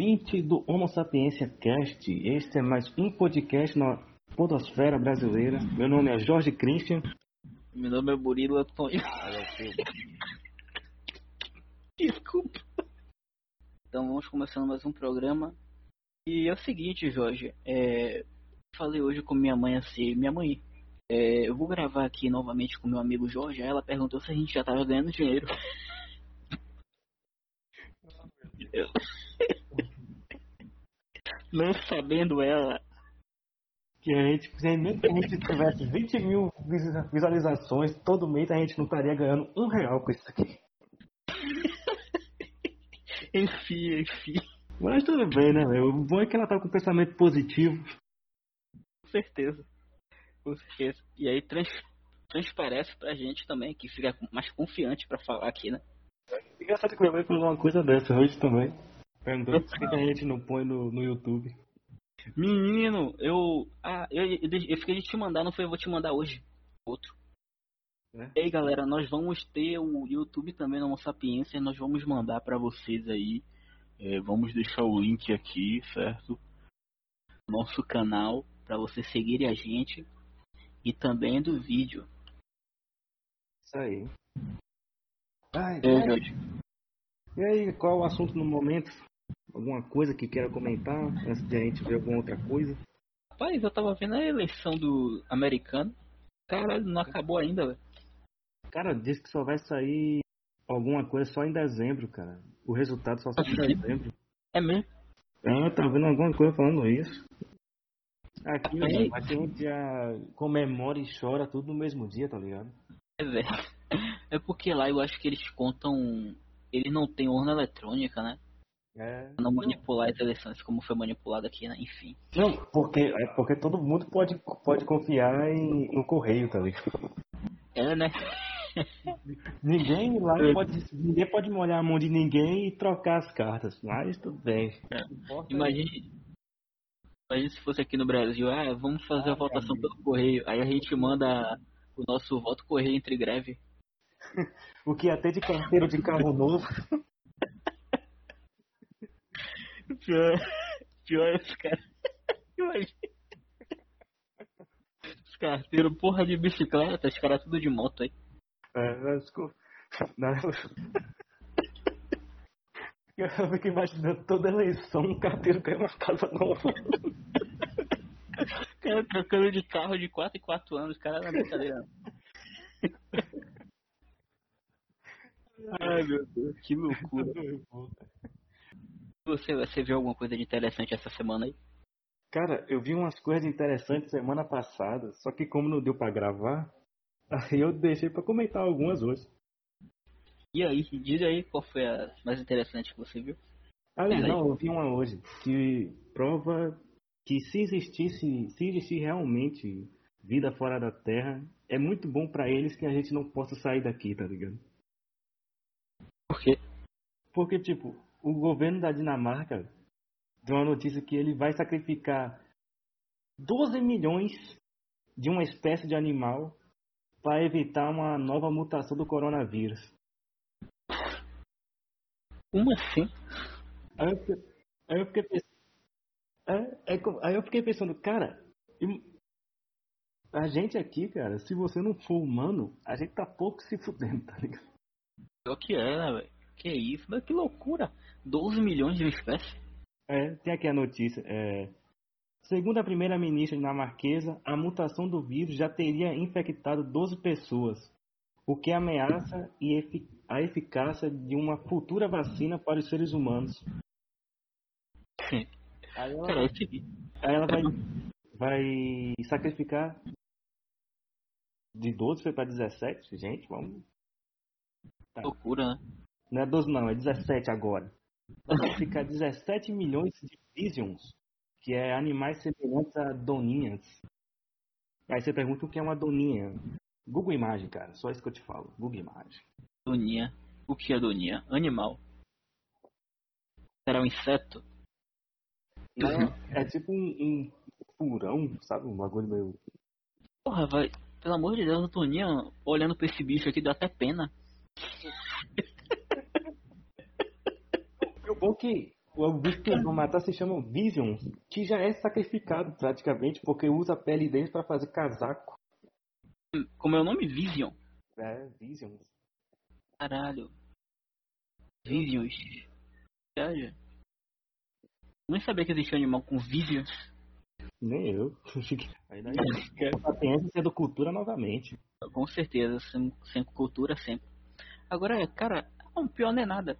ouvinte do Homo Sapiência Cast. Este é mais um podcast na podosfera brasileira. Meu nome é Jorge Christian. Meu nome é Murilo Antônio. Desculpa. Então vamos começando mais um programa. E é o seguinte, Jorge. É... Falei hoje com minha mãe assim, minha mãe. É... Eu vou gravar aqui novamente com meu amigo Jorge. Aí ela perguntou se a gente já tava ganhando dinheiro. Eu... Não sabendo ela que a gente, mesmo que a gente tivesse 20 mil visualizações todo mês, a gente não estaria ganhando um real com isso aqui. enfim, enfim. Mas tudo bem, né? O bom é que ela tá com pensamento positivo. Com certeza. Com certeza. E aí trans, transparece pra gente também, que fica mais confiante pra falar aqui, né? Engraçado que minha mãe falou uma coisa dessa hoje também. Perguntou por que a gente não põe no, no YouTube. Menino, eu. Ah, eu, eu, eu fiquei de te mandar, não foi? Eu vou te mandar hoje. Outro. É? E aí, galera, nós vamos ter o YouTube também na Sapiência. Nós vamos mandar para vocês aí. É, vamos deixar o link aqui, certo? Nosso canal para vocês seguirem a gente e também do vídeo. Isso aí. Ai, é, E aí, qual o assunto no momento? Alguma coisa que queira comentar antes de a gente ver alguma outra coisa? Rapaz, eu tava vendo a eleição do americano. Caralho, não acabou ainda, velho. Cara, diz que só vai sair alguma coisa só em dezembro, cara. O resultado só sai em dezembro. É mesmo? É, tá vendo alguma coisa falando isso. Aqui, é. a gente já comemora e chora tudo no mesmo dia, tá ligado? É, velho. É porque lá eu acho que eles contam. Eles não têm urna eletrônica, né? É. Não manipular as eleições como foi manipulado aqui, né? Enfim. Não, porque, é porque todo mundo pode, pode confiar em, no correio, tá ligado? É, né? ninguém lá pode. Ninguém pode molhar a mão de ninguém e trocar as cartas, mas tudo bem. É. Imagine. Imagine se fosse aqui no Brasil, ah, vamos fazer ah, a votação é pelo correio. Aí a gente manda o nosso voto correio entre greve. o que até de carteiro de carro novo. Pior, pior é os caras. Imagina. Os carteiros, porra de bicicleta, os caras tudo de moto aí. É, desculpa. Não, eu fico imaginando toda eleição um carteiro ganha uma casa nova. cara trocando de carro de 4 em 4 anos, cara na brincadeira. Ai meu Deus, que loucura você, você viu alguma coisa de interessante essa semana aí? Cara, eu vi umas coisas interessantes semana passada, só que como não deu para gravar, aí eu deixei para comentar algumas hoje. E aí, diz aí qual foi a mais interessante que você viu? Ah, não, eu vi uma hoje que prova que se existisse, se existir realmente vida fora da Terra, é muito bom para eles que a gente não possa sair daqui, tá ligado? Por quê? Porque, tipo, o governo da Dinamarca deu uma notícia que ele vai sacrificar 12 milhões de uma espécie de animal para evitar uma nova mutação do coronavírus. Como assim? Aí eu fiquei, aí eu fiquei pensando, é, é, aí eu fiquei pensando, cara, a gente aqui, cara, se você não for humano, a gente tá pouco se fudendo, tá ligado? É o que é, né, velho? Que isso, mas que loucura! 12 milhões de espécies? É, tem aqui a notícia. É, segundo a primeira-ministra dinamarquesa, a mutação do vírus já teria infectado 12 pessoas, o que ameaça a eficácia de uma futura vacina para os seres humanos. Aí ela, aí ela vai, vai sacrificar de 12 foi para 17, gente, vamos. Tá. Loucura, né? Não é 12 não, é 17 agora. Vai ficar 17 milhões de visions, que é animais semelhantes a doninhas. Aí você pergunta o que é uma doninha. Google Imagem, cara, só isso que eu te falo. Google Imagem. Doninha. O que é doninha? Animal. Será um inseto? Não, é tipo um, um furão, sabe? Um bagulho meio. Porra, vai. Pelo amor de Deus, a Doninha olhando pra esse bicho aqui dá até pena. Bom que O bicho que eles vão matar se chama Visions, que já é sacrificado praticamente, porque usa a pele deles para fazer casaco. Como é o nome? Vision? É, Visions. Caralho. Visions. Sério? Nem sabia que existia um animal com Visions. Nem eu. Aí daí, sapiência sendo cultura novamente. Com certeza, sem, sem cultura sempre. Agora, cara, o pior não é nada.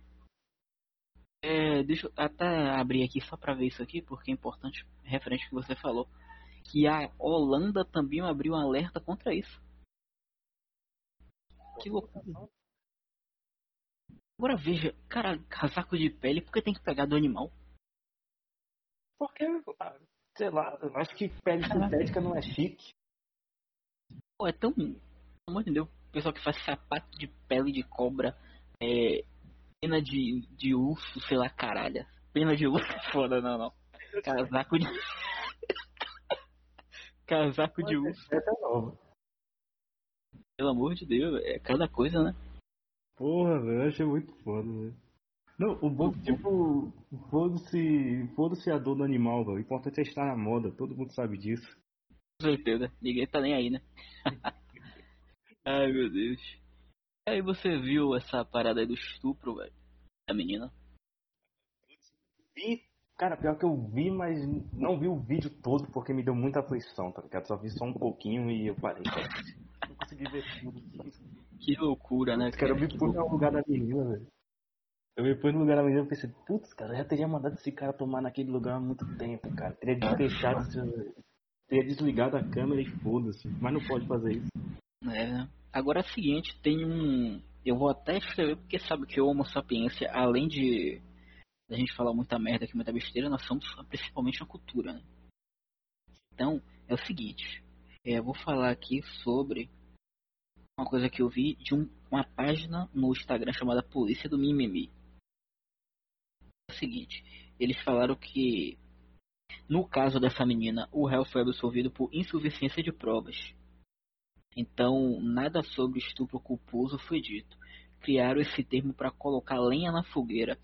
É, deixa eu até abrir aqui só pra ver isso aqui, porque é importante, referente ao que você falou. Que a Holanda também abriu um alerta contra isso. Que loucura. Agora veja, cara, casaco de pele, por que tem que pegar do animal? Porque, sei lá, eu acho que pele sintética não é chique. Pô, é tão. Pelo amor de Deus, o pessoal que faz sapato de pele de cobra, é, pena de, de urso, sei lá, caralho. Pena de urso é foda, não, não. Casaco de. Casaco de urso. É nova. Pelo amor de Deus, é cada coisa, né? Porra, velho, eu achei muito foda, velho. Não, o bom que, tipo, foda-se foda a dor do animal, velho. O importante é estar na moda, todo mundo sabe disso. Com certeza, ninguém tá nem aí, né? Ai, meu Deus. Aí você viu essa parada aí do estupro, velho? Da menina? Vi, cara, pior que eu vi, mas não vi o vídeo todo porque me deu muita aflição, tá ligado? Só vi só um pouquinho e eu parei. Não consegui ver tudo. Que loucura, né? Cara, eu me pus no lugar da menina, velho. Eu me pus no lugar da menina e pensei, putz, cara, eu já teria mandado esse cara tomar naquele lugar há muito tempo, cara. Teria deixado, teria desligado a câmera e foda-se. Mas não pode fazer isso. É, né? Agora é o seguinte, tem um. Eu vou até escrever porque sabe que o Homo sapiência, além de a gente falar muita merda aqui, muita besteira, nós somos principalmente uma cultura, né? Então, é o seguinte, é, eu vou falar aqui sobre uma coisa que eu vi de um, uma página no Instagram chamada Polícia do Mimimi. É o seguinte, eles falaram que no caso dessa menina, o réu foi absolvido por insuficiência de provas. Então, nada sobre estupro culposo foi dito. Criaram esse termo para colocar lenha na fogueira.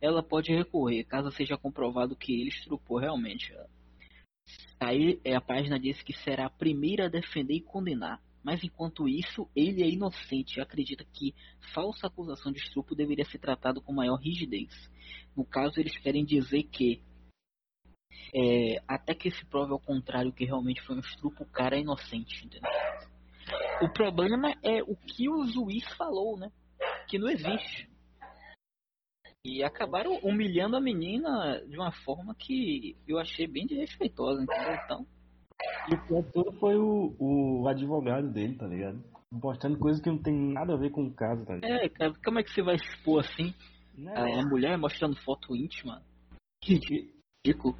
Ela pode recorrer caso seja comprovado que ele estrupou realmente. Aí a página disse que será a primeira a defender e condenar. Mas enquanto isso, ele é inocente e acredita que falsa acusação de estupro deveria ser tratado com maior rigidez. No caso, eles querem dizer que é, até que se prove ao contrário que realmente foi um estupro, o cara é inocente, entendeu? O problema é o que o juiz falou, né? Que não existe. E acabaram humilhando a menina de uma forma que eu achei bem desrespeitosa, entendeu? Então. E o pior todo foi o, o advogado dele, tá ligado? Postando coisas que não tem nada a ver com o caso, tá ligado? É, cara, como é que você vai expor assim? Não. A mulher mostrando foto íntima. Que ridículo.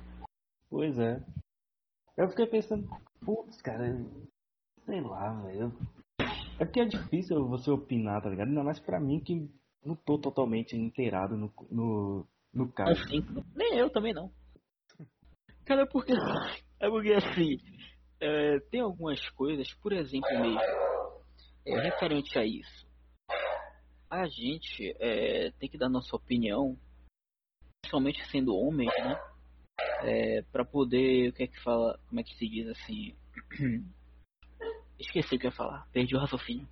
Pois é. Eu fiquei pensando, putz, cara, sei lá, velho. É porque é difícil você opinar, tá ligado? Ainda mais pra mim que não tô totalmente inteirado no, no, no caso. Assim, nem eu também não. Cara, é porque, é porque assim, é, tem algumas coisas, por exemplo mesmo, é, referente a isso. A gente é, tem que dar nossa opinião, principalmente sendo homens, né? É, para poder, o que é que fala, como é que se diz assim? Esqueci o que eu ia falar, perdi o raciocínio.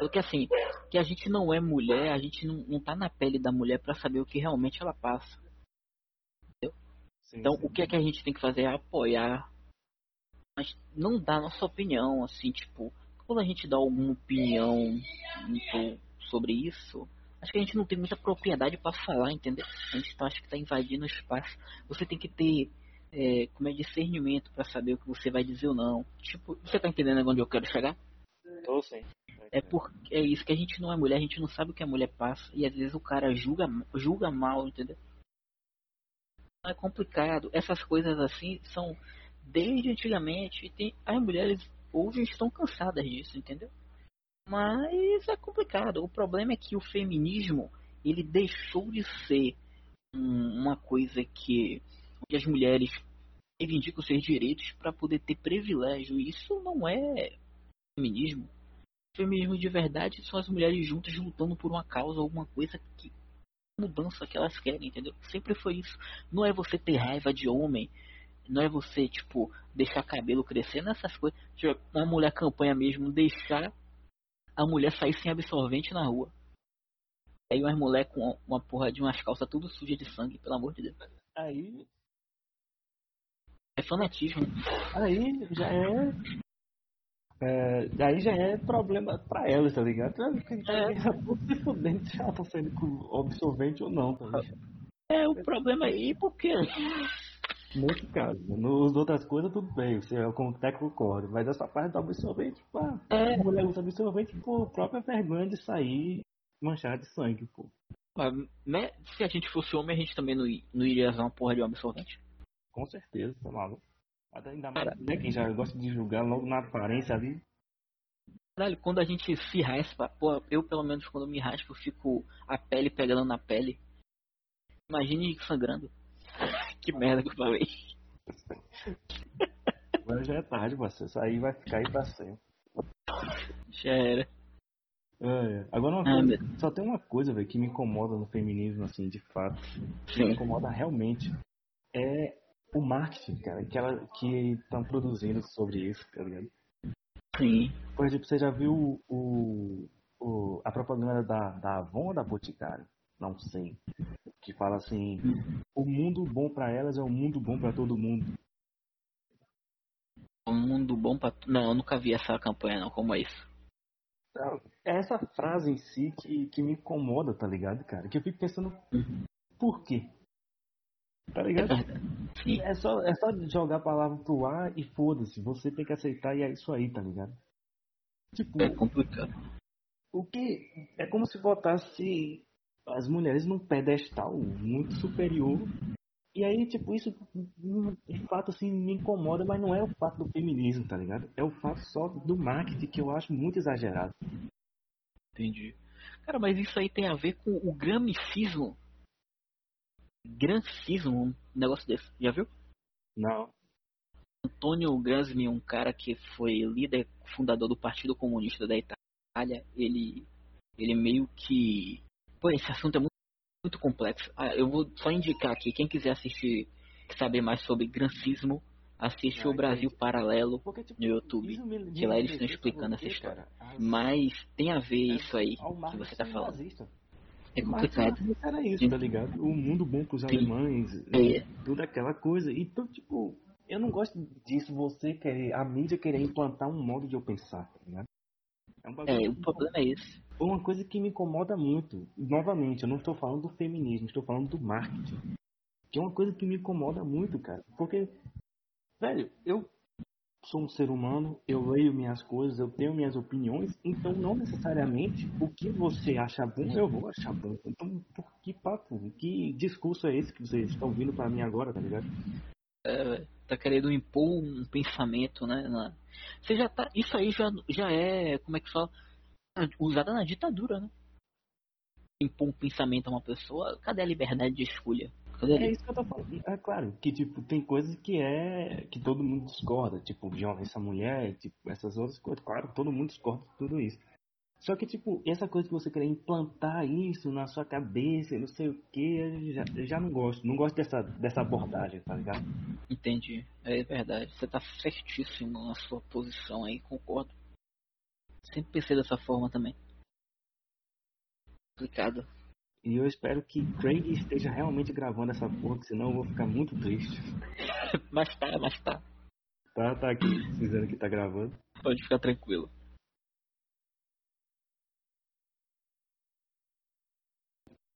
Porque assim, que a gente não é mulher, a gente não, não tá na pele da mulher para saber o que realmente ela passa. Entendeu? Sim, então sim. o que é que a gente tem que fazer é apoiar, mas não dar nossa opinião, assim, tipo, quando a gente dá alguma opinião sobre isso, acho que a gente não tem muita propriedade para falar, entendeu? A gente tá, acho que tá invadindo o espaço. Você tem que ter é, como é discernimento para saber o que você vai dizer ou não. Tipo, você tá entendendo onde eu quero chegar? Tô sim. É porque é isso que a gente não é mulher, a gente não sabe o que a mulher passa e às vezes o cara julga, julga mal, entendeu? É complicado. Essas coisas assim são desde antigamente e tem as mulheres hoje estão cansadas disso, entendeu? Mas é complicado. O problema é que o feminismo ele deixou de ser um, uma coisa que onde as mulheres reivindicam seus direitos para poder ter privilégio. Isso não é feminismo. Feminismo de verdade são as mulheres juntas lutando por uma causa, alguma coisa que mudança que elas querem, entendeu? Sempre foi isso. Não é você ter raiva de homem, não é você, tipo, deixar cabelo crescer nessas coisas. Tipo, uma mulher campanha mesmo, deixar a mulher sair sem absorvente na rua. Aí umas mulher com uma porra de umas calças tudo suja de sangue, pelo amor de Deus. Aí. É fanatismo. Aí já é. é aí já é problema pra elas, tá ligado? É. Se fudendo se ela tá saindo com absorvente ou não, tá ligado? É, o problema aí, porque. Nesse caso, nas outras coisas tudo bem, você é como até concordo, mas essa parte do absorvente, pá, é. a mulher usa absorvente por própria vergonha de sair manchar de sangue, pô. Mas, né, se a gente fosse homem, a gente também não, não iria usar uma porra de um absorvente. Com certeza, tá maluco. Ainda mais, né, quem já gosta de julgar logo na aparência ali. Caralho, quando a gente se raspa, pô, eu pelo menos quando me raspo, eu fico a pele pegando na pele. Imagine sangrando. que merda que eu falei. Agora já é tarde, você. Isso aí vai ficar aí pra sempre. Já era. É, agora uma ah, coisa, só tem uma coisa, velho, que me incomoda no feminismo, assim, de fato. Que me incomoda realmente. É o marketing, cara, que ela que estão produzindo sobre isso, tá ligado? Sim. Por exemplo, você já viu o, o, a propaganda da, da Avon ou da Boticário? Não sei. Que fala assim: o mundo bom para elas é um mundo bom para todo mundo. Um mundo bom para. Não, eu nunca vi essa campanha, não. Como é isso? É essa frase em si que, que me incomoda, tá ligado, cara? Que eu fico pensando, por quê? Tá ligado? É só, é só jogar a palavra pro ar e foda-se. Você tem que aceitar e é isso aí, tá ligado? Tipo. É complicado. O que. É como se botasse as mulheres num pedestal muito superior. E aí, tipo, isso de fato assim me incomoda, mas não é o fato do feminismo, tá ligado? É o fato só do marketing que eu acho muito exagerado. Entendi. Cara, mas isso aí tem a ver com o gramicismo. Grancismo, um negócio desse. Já viu? Não. Antônio Gramsci, um cara que foi líder fundador do Partido Comunista da Itália, ele ele meio que Pô, esse assunto é muito, muito complexo. Ah, eu vou só indicar aqui, quem quiser assistir, saber mais sobre grancismo, assiste ah, o Brasil entendi. Paralelo Porque, tipo, no YouTube, me, que lá eles estão explicando essa história. As... Mas tem a ver é, isso aí que você tá falando. Nazista. É complicado. Era isso, tá ligado? O mundo bom pros Sim. alemães, é. toda aquela coisa. Então, tipo, eu não gosto disso, você querer, a mídia querer implantar um modo de eu pensar, tá ligado? É, um é o problema é esse. Uma coisa que me incomoda muito, novamente, eu não estou falando do feminismo, estou falando do marketing. Que é uma coisa que me incomoda muito, cara. Porque, velho, eu sou um ser humano, eu leio minhas coisas, eu tenho minhas opiniões, então não necessariamente o que você acha bom eu vou achar bom. Então, por que papo, que discurso é esse que vocês estão vindo para mim agora, tá ligado? É, tá querendo impor um pensamento, né? Na... Você já tá. Isso aí já, já é. Como é que fala? Usada na ditadura, né? Impor um pensamento a uma pessoa, cadê a liberdade de escolha? É isso que eu tô falando. É claro, que tipo, tem coisas que é. que todo mundo discorda, tipo, violência mulher, tipo, essas outras coisas. Claro, todo mundo discorda de tudo isso. Só que, tipo, essa coisa que você quer implantar isso na sua cabeça, não sei o que, já, já não gosto. Não gosto dessa, dessa abordagem, tá ligado? Entendi. É verdade. Você tá certíssimo na sua posição aí, concordo. Sempre pensei dessa forma também. Complicado. E eu espero que Craig esteja realmente gravando essa porra, senão eu vou ficar muito triste. mas tá, mas tá. Tá, tá aqui, dizendo que tá gravando. Pode ficar tranquilo.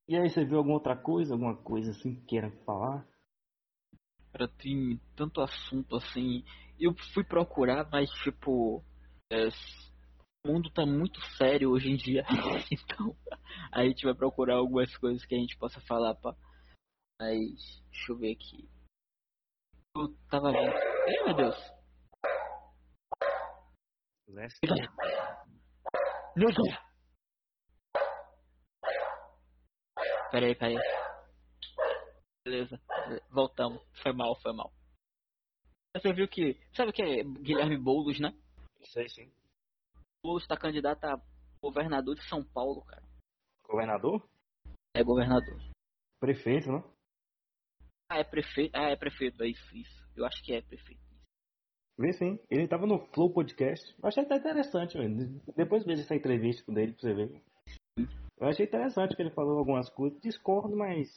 E aí, você viu alguma outra coisa, alguma coisa assim que queira falar? Cara, tem tanto assunto assim. Eu fui procurar, mas tipo. É, o mundo tá muito sério hoje em dia. então, a gente vai procurar algumas coisas que a gente possa falar, pá. Mas, deixa eu ver aqui. Eu tava vendo. Ai, meu Deus! Leste. Meu Deus! Peraí, peraí. Beleza, voltamos. Foi mal, foi mal. Você viu que. Sabe o que é Guilherme Boulos, né? Sei sim. Boulos tá candidato a governador de São Paulo, cara. Governador? É governador. prefeito, né? Ah, é prefeito. Ah, é prefeito, é isso, isso. Eu acho que é prefeito. Vê sim. Ele tava no Flow Podcast. Eu achei até interessante, velho. Depois veja essa entrevista dele pra você ver. Eu achei interessante que ele falou algumas coisas. Discordo, mas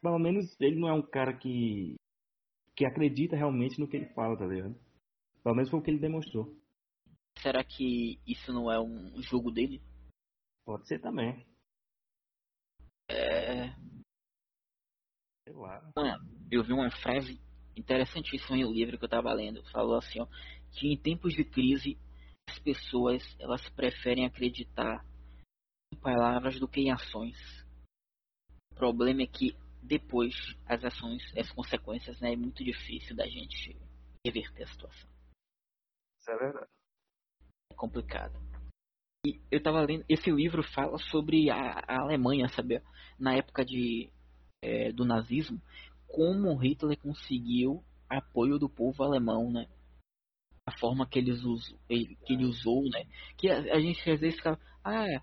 pelo menos ele não é um cara que que acredita realmente no que ele fala, tá ligado? Pelo menos foi o que ele demonstrou. Será que isso não é um jogo dele? Pode ser também. É. Sei lá. eu vi uma frase interessantíssima em um livro que eu tava lendo. Falou assim, ó, que em tempos de crise as pessoas elas preferem acreditar em palavras do que em ações. O problema é que depois as ações, as consequências, né, é muito difícil da gente reverter a situação. Isso é verdade. Complicado. E eu tava lendo, esse livro fala sobre a, a Alemanha, sabe? Na época de, é, do nazismo, como Hitler conseguiu apoio do povo alemão, né? A forma que, eles usam, ele, que ele usou, né? Que a, a gente às vezes fica, ah,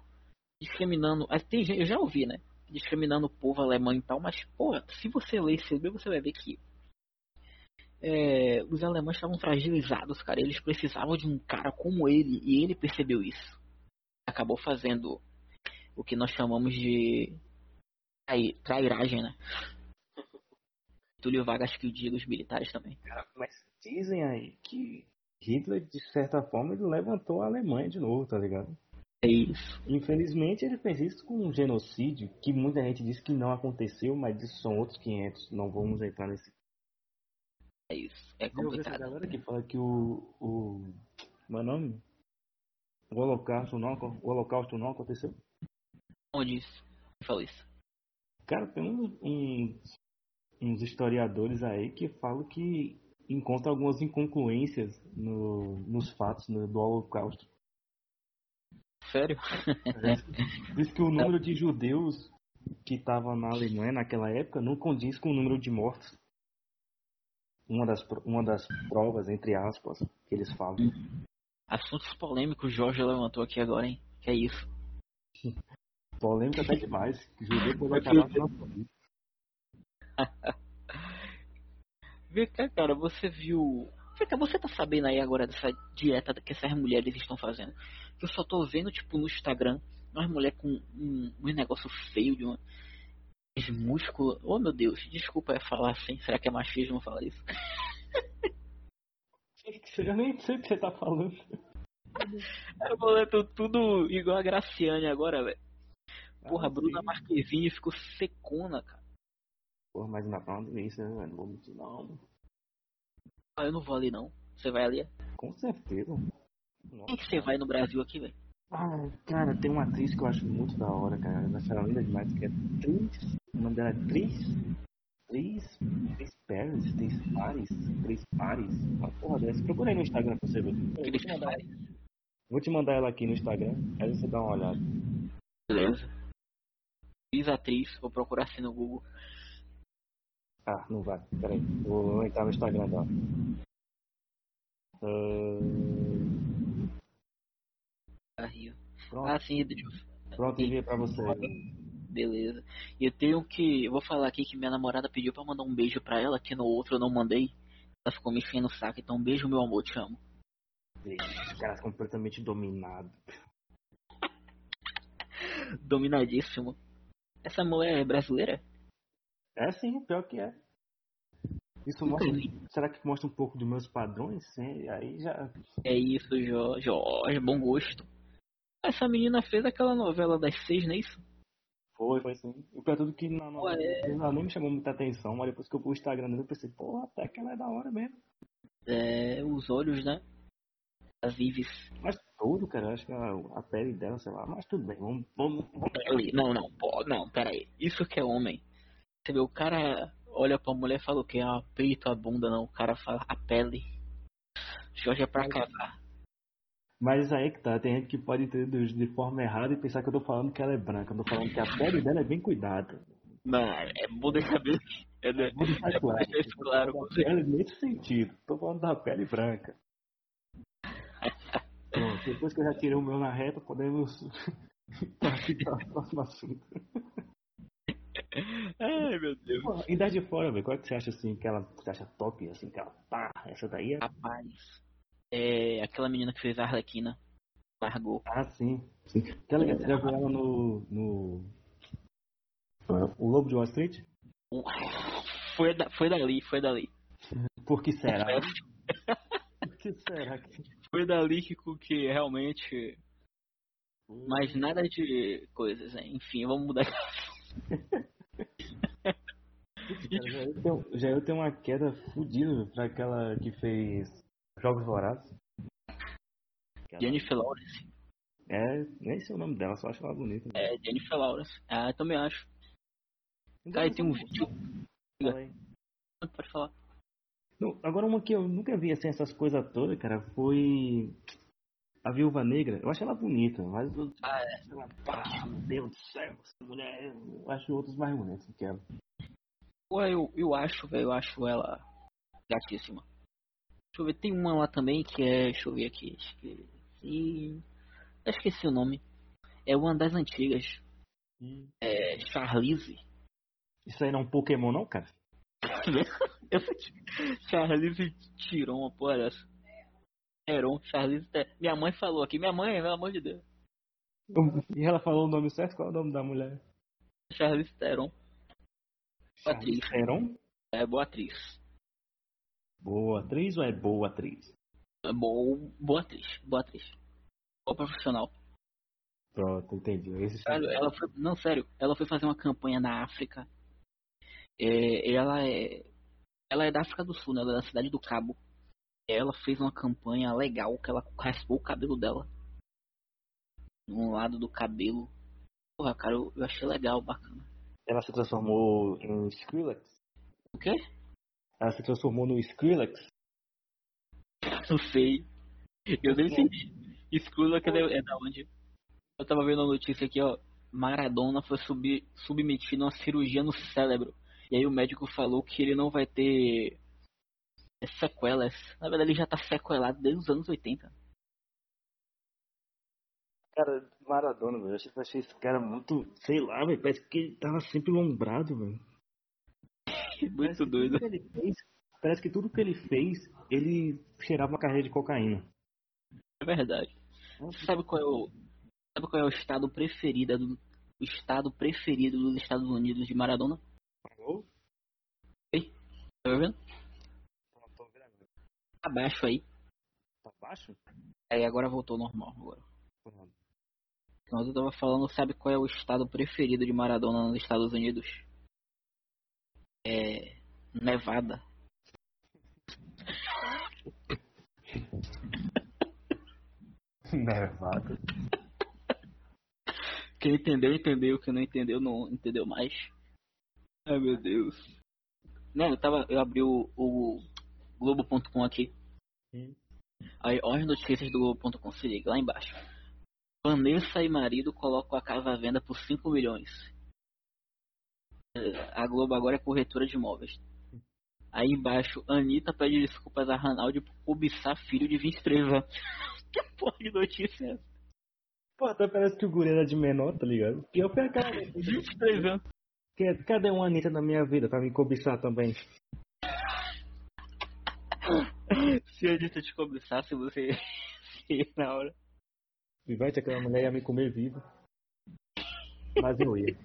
discriminando. Tem, eu já ouvi, né? Discriminando o povo alemão e tal, mas, pô, se você ler esse livro, você vai ver que é, os alemães estavam fragilizados, cara. Eles precisavam de um cara como ele e ele percebeu isso. Acabou fazendo o que nós chamamos de trairagem, né? Túlio Vargas que o dia dos militares também. Mas dizem aí que Hitler, de certa forma, ele levantou a Alemanha de novo, tá ligado? É isso. Infelizmente, ele fez isso com um genocídio que muita gente diz que não aconteceu, mas isso são outros 500. Não vamos entrar nesse. É isso. É complicado. Eu galera que fala que o. o meu nome? O Holocausto não, o Holocausto não aconteceu? Onde isso? Quem falou isso? Cara, tem uns, uns, uns historiadores aí que falam que encontram algumas incongruências no, nos fatos no, do Holocausto. Sério? É. Diz que o número de judeus que estavam na Alemanha naquela época não condiz com o número de mortos. Uma das, uma das provas, entre aspas, que eles falam. Assuntos polêmicos Jorge levantou aqui agora, hein? Que é isso. Polêmica até demais. Judeu pode acabar com Vê cá, cara, você viu. Vê cá, você tá sabendo aí agora dessa dieta que essas mulheres estão fazendo? Eu só tô vendo, tipo, no Instagram, umas mulheres com um, um negócio feio de uma. Músculo. Oh meu Deus, desculpa é falar assim. Será que é machismo falar isso? Eu nem sei o que você tá falando. É, boleto, tudo igual a Graciane agora, velho. Porra, ah, Bruna Marquezine ficou secona, cara. Porra, mas ainda falando isso, né, velho? Não vou mentir, não. Ah, eu não vou ali, não. Você vai ali? Com certeza. Nossa, Quem que você vai no Brasil aqui, velho? Ah, cara, tem uma atriz que eu acho muito da hora, cara. Eu acho ela linda demais, que é Tris. O nome dela é Tris. Tris. Tris Paris. Tris Paris. Tris Paris. Uma porra dessa. Procura aí no Instagram pra você ver. Vou te mandar, vou te mandar ela aqui no Instagram. Aí você dá uma olhada. Beleza. Tris atriz. Vou procurar assim no Google. Ah, não vai. Peraí. Vou entrar no Instagram dela. Uh... Pronto. Ah, sim. Pronto, enviei pra você. Beleza. E eu tenho que. Eu vou falar aqui que minha namorada pediu pra mandar um beijo pra ela, que no outro eu não mandei. Ela ficou me enchendo o saco. Então, um beijo, meu amor, te amo. Esse cara é completamente dominado. Dominadíssimo. Essa mulher é brasileira? É sim, pior que é. Isso mostra. será que mostra um pouco dos meus padrões? Sim, aí já. É isso, Jorge. Jorge, bom gosto. Essa menina fez aquela novela das seis, não é isso? Foi, foi sim. O pior tudo que na novela ela nem me chamou muita atenção, mas depois que eu vi o Instagram dele, eu pensei, porra, até que ela é da hora mesmo. É, os olhos, né? As vives. Mas tudo, cara, acho que a, a, pele dela, sei lá, mas tudo bem, vamos. vamos, vamos... Não, não, pô, não, pera aí. Isso que é homem. Você vê, o cara olha pra mulher e fala o que? A peito, a bunda, não. O cara fala a pele. Jorge é pra casar. Mas aí que tá, tem gente que pode entender de forma errada e pensar que eu tô falando que ela é branca. Eu tô falando que a pele dela é bem cuidada. Não, é bom deixar bem. É, é bom deixar é claro. Deixar claro. Pele nesse sentido. Tô falando da pele branca. Pronto, depois que eu já tirei o meu na reta, podemos partir para o próximo assunto. Ai, meu Deus. Pô, e daí de fora, velho, qual é que você acha assim, que ela você acha top, assim, que ela pá, essa daí é. Rapaz. É aquela menina que fez a Arlequina. Largou. Ah, sim. sim. Tá ligado? Você já viu ela no. no. O Lobo de Wall Street? Foi, da, foi dali, foi dali. Por que será? Por que será que. Foi dali que, que realmente. Mas nada de coisas, né? Enfim, vamos mudar. Cara, já, eu tenho, já eu tenho uma queda fodida pra aquela que fez Jogos Vorazes. Jennifer Lawrence. É, nem sei o nome dela, só acho ela bonita. É, Jennifer Lawrence. Ah, eu também acho. Cara, tem um vídeo. Fala. Pode falar. Não, agora uma que eu nunca vi assim, essas coisas todas, cara, foi a Viúva Negra. Eu acho ela bonita, mas eu, Ah, é. pá, meu Deus do céu, essa mulher, eu acho outros mais bonitos que ela. Pô, eu, eu acho, velho, eu acho ela gatíssima. Deixa eu ver, tem uma lá também que é. Deixa eu ver aqui. Esqueci. Eu esqueci o nome. É uma das antigas. É. Charlize. Isso aí não é um Pokémon não, cara? Charlize tirou uma porra dessa. Heron, Charlize. Minha mãe falou aqui. Minha mãe, pelo amor de Deus. E ela falou o nome certo? Qual é o nome da mulher? Charlize Theron. Boa atriz. Heron? É boa atriz. Boa atriz ou é boa atriz? É boa, boa atriz. Boa atriz. Boa profissional. Pronto, entendi. Sério, ela foi, não, sério, ela foi fazer uma campanha na África. É, ela é, ela é da África do Sul, né? Ela é da cidade do Cabo. Ela fez uma campanha legal que ela raspou o cabelo dela. Um lado do cabelo. Porra, cara, eu, eu achei legal, bacana. Ela se transformou em Skrillex? O quê? Ela se transformou no Skrillex? Não sei. Eu nem entendi. Exclua que é da onde? Eu tava vendo a notícia aqui, ó. Maradona foi sub, submetido a uma cirurgia no cérebro. E aí o médico falou que ele não vai ter sequelas. Na verdade, ele já tá sequelado desde os anos 80. Cara, Maradona, velho. Eu achei, eu achei esse cara muito, sei lá, velho. Parece que ele tava sempre lombrado, velho. Parece Muito que doido. que fez, parece que tudo que ele fez, ele cheirava uma carreira de cocaína. É verdade. Você sabe qual é o. Sabe qual é o estado preferido do. O estado preferido dos Estados Unidos de Maradona? Falou? Tá vendo? Não tô vendo. Abaixo aí. Tá baixo? Aí agora voltou normal agora. Pronto. Mas eu tava falando, sabe qual é o estado preferido de Maradona nos Estados Unidos? É. Nevada. Nevado. Quem entendeu, entendeu. Quem não entendeu, não entendeu mais. Ai meu Deus. Não, eu tava. Eu abri o, o Globo.com aqui. Aí, olha as notícias do Globo.com, se liga, lá embaixo. Vanessa e marido colocam a casa à venda por 5 milhões. É, A Globo agora é corretora de imóveis. Aí embaixo, Anitta pede desculpas a Ranaldi por cobiçar filho de 23 anos. que porra de notícia é essa? Pô, até parece que o guri era de menor, tá ligado? A cara dele. 23 anos. Cadê uma Anitta na minha vida pra me cobiçar também? Se a Anitta te cobiçasse, você ia na hora. E vai ter aquela mulher ia me comer vivo. Mas eu ia.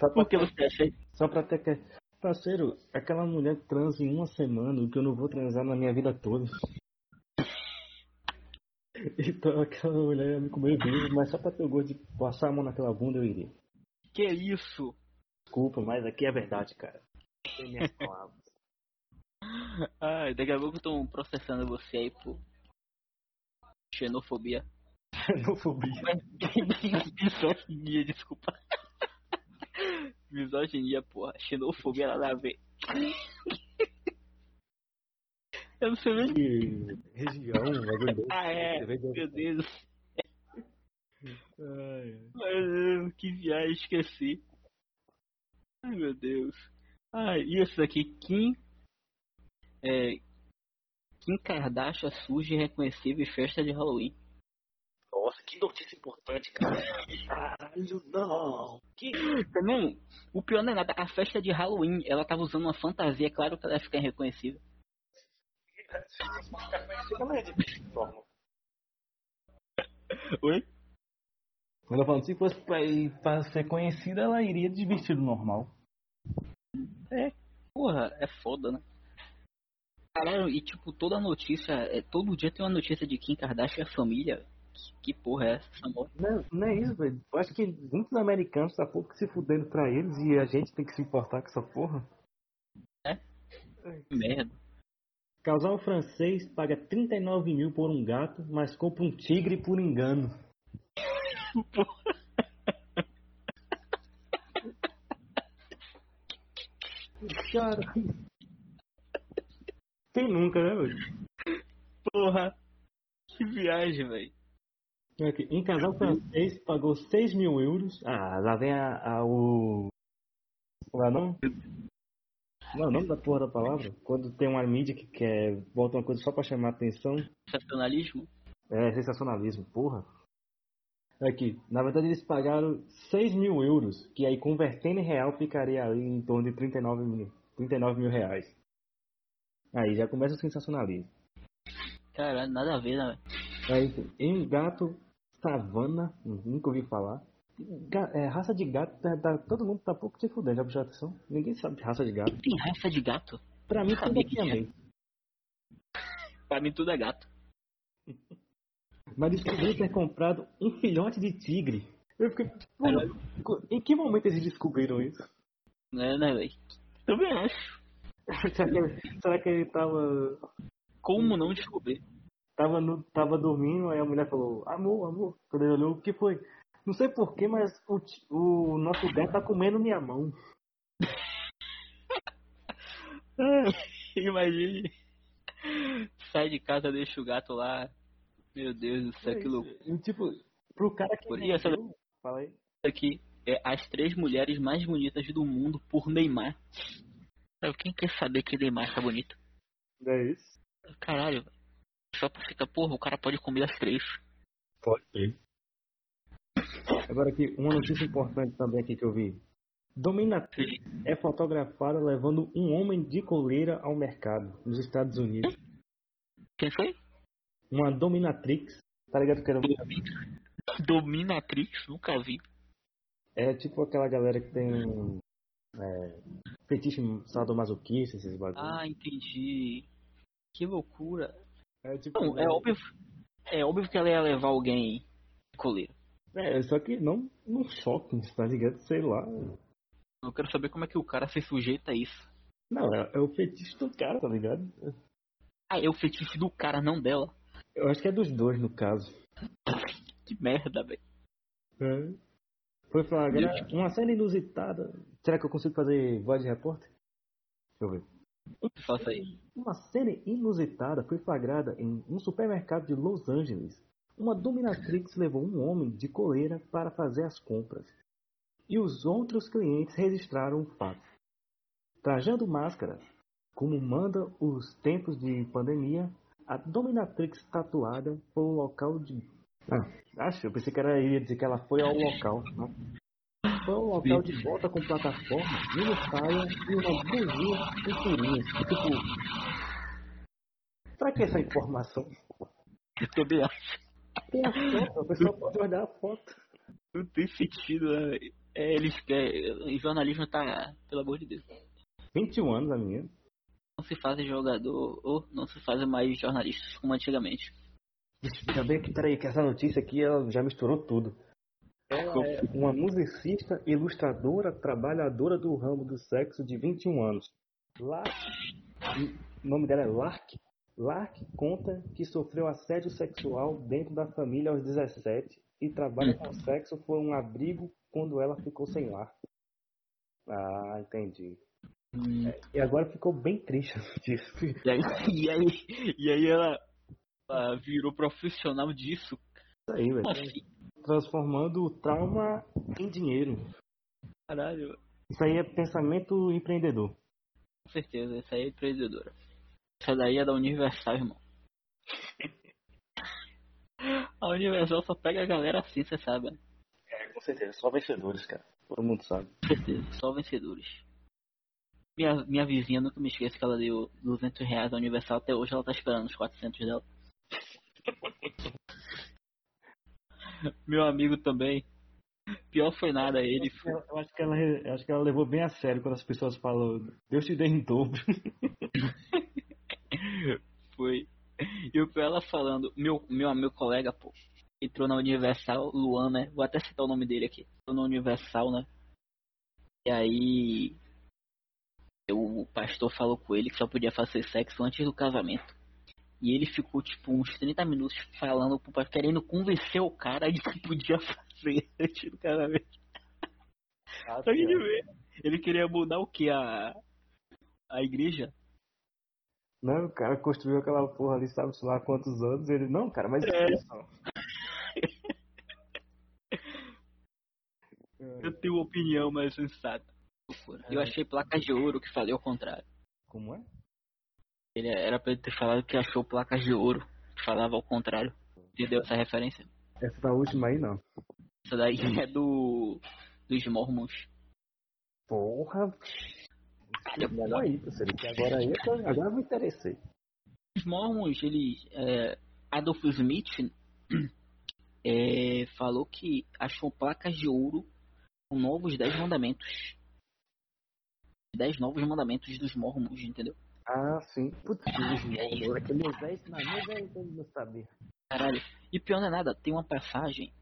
Só pra, Por que você acha isso? só pra ter que. Parceiro, aquela mulher transa em uma semana, o que eu não vou transar na minha vida toda. Então aquela mulher ia me comer vivo, mas só pra ter o gosto de passar a mão naquela bunda eu iria. Que isso? Desculpa, mas aqui é verdade, cara. Tem minhas palavras. Ai, daqui a pouco estão processando você aí por xenofobia. Xenofobia. Misoginia, desculpa. Misoginia, porra. Xenofobia nada a ver. Eu não sei nem. Que região, bagulho. Ah, é. Meu Deus. Ai, Que viagem, esqueci. Ai, meu Deus. Ai, e esse aqui, Kim. É. Kim Kardashian surge irreconhecível em festa de Halloween. Nossa, que notícia importante, cara. Caralho, não. Que... Não, o pior não é nada. A festa de Halloween, ela tava usando uma fantasia. É claro que ela ia ficar irreconhecível. Oi? Ela falando, se fosse pra, ir, pra ser conhecida, ela iria de vestido normal. É, porra, é foda, né? Caralho, e tipo, toda notícia, é, todo dia tem uma notícia de Kim Kardashian e a família. Que, porra é essa, amor? Não, não é isso, velho. Eu acho que muitos americanos tá pouco se fudendo pra eles e a gente tem que se importar com essa porra. É? Que merda. Casal francês paga 39 mil por um gato, mas compra um tigre por engano. Cara. Quem nunca, né, velho? Porra. Que viagem, velho. Aqui, um casal francês pagou 6 mil euros. Ah, lá vem a, a o. Lá não? Não, o nome da porra da palavra? Quando tem uma mídia que quer bota uma coisa só pra chamar atenção. Sensacionalismo? É, sensacionalismo, porra. Aqui, na verdade eles pagaram 6 mil euros, que aí convertendo em real ficaria ali em torno de 39 mil, 39 mil reais. Aí já começa o sensacionalismo. Caralho, nada a ver, né? Aí, em um gato savana, nunca ouvi falar. É, raça de gato, tá, tá, todo mundo tá pouco se fudendo, já prestou atenção? Ninguém sabe de raça de gato. Tem raça de gato? Pra mim, tudo aqui é Pra mim, tudo é gato. Mas descobriu ter comprado um filhote de tigre. Eu fiquei. Pô, em que momento eles descobriram isso? Né, né, velho? Também acho. será, que será que ele tava. Como não descobrir? Tava, no, tava dormindo, aí a mulher falou, amor, amor. Quando ele olhou, o que foi? Não sei porquê, mas o, o nosso gato tá comendo minha mão. Imagine. Sai de casa, deixa o gato lá. Meu Deus do céu, é que loucura. Tipo, pro cara que. Por isso, Fala aí. Aqui é as três mulheres mais bonitas do mundo por Neymar. Quem quer saber que Neymar tá bonito? É isso? Caralho, só pra ficar, porra, o cara pode comer as três. Pode ser. Agora aqui, uma notícia importante também aqui que eu vi. Dominatrix é fotografada levando um homem de coleira ao mercado nos Estados Unidos. Quem foi? Uma dominatrix. Tá ligado que era Dominatrix? Nunca vi. É tipo aquela galera que tem é, fetiche sadomasoquista, esses bagulhos. Ah, entendi. Que loucura. É, tipo, não, é óbvio, é óbvio que ela ia levar alguém coleiro. É, só que não, não choque, tá ligado? Sei lá. Eu quero saber como é que o cara se sujeita a isso. Não, é, é o fetiche do cara, tá ligado? Ah, é o fetiche do cara, não dela. Eu acho que é dos dois, no caso. que merda, velho. É. Foi flagrado. Uma cena inusitada. Será que eu consigo fazer voz de repórter? Deixa eu ver. Faça aí. Uma cena inusitada foi flagrada em um supermercado de Los Angeles. Uma dominatrix levou um homem de coleira para fazer as compras. E os outros clientes registraram o fato. Trajando máscara, como manda os tempos de pandemia, a dominatrix tatuada foi o local de. Ah, acho, eu pensei que era ia dizer que ela foi ao local. Não? Foi ao local de volta com plataforma, mini saia e uma blusinha furinhas. Tipo. Pra que essa informação? Eu também acho. Tem a foto, a pessoa pode olhar a foto. Não tem sentido, né? É, eles querem. Jornalismo tá. Pelo amor de Deus. 21 anos a minha. Não se faz jogador ou não se faz mais jornalistas como antigamente. Ainda bem que, peraí, que essa notícia aqui ela já misturou tudo. Ela é uma musicista, ilustradora, trabalhadora do ramo do sexo de 21 anos. Lark, o nome dela é Lark. Lark conta que sofreu assédio sexual dentro da família aos 17 e trabalha com sexo foi um abrigo quando ela ficou sem lar. Ah, entendi. Hum. É, e agora ficou bem triste disso. E aí, e aí, e aí ela, ela virou profissional disso. Isso aí, velho. Transformando o trauma em dinheiro. Caralho. Isso aí é pensamento empreendedor. Com certeza, isso aí é empreendedora. Essa daí é da Universal, irmão. A Universal só pega a galera assim, você sabe. Né? É, com certeza. Só vencedores, cara. Todo mundo sabe. Com certeza, só vencedores. Minha, minha vizinha nunca me esquece que ela deu 200 reais à Universal. Até hoje ela tá esperando os 400 dela. Meu amigo também. Pior foi nada, ele. Eu, eu, acho que ela, acho que ela levou bem a sério quando as pessoas falam Deus te dê em dobro. foi. E o ela falando, meu, meu, meu colega, pô, entrou na Universal, Luan, né? Vou até citar o nome dele aqui. Entrou na Universal, né? E aí. O pastor falou com ele que só podia fazer sexo antes do casamento. E ele ficou, tipo, uns 30 minutos falando pro pai, querendo convencer o cara de que podia fazer antes do casamento. Ah, pra gente ver. Ele queria mudar o que? A, a igreja? Não, o cara construiu aquela porra ali, sabe lá há quantos anos. Ele, não, cara, mas. É. Eu tenho opinião mais sensata. Eu achei placas de ouro que falei ao contrário. Como é? Ele era pra ele ter falado que achou placas de ouro, falava ao contrário. Entendeu essa referência? Essa da última aí não. Essa daí é do. dos Mormons. Porra! Melhor aí, parceiro, que agora aí tô, agora eu me interessei. Os Mormons, eles. É, Adolf Smith é, falou que achou placas de ouro com novos dez mandamentos. Dez novos mandamentos dos Mormons, entendeu? Ah, sim. Putz, aquele exército na mesa eu não sabia. Caralho. E pior não é nada, tem uma passagem.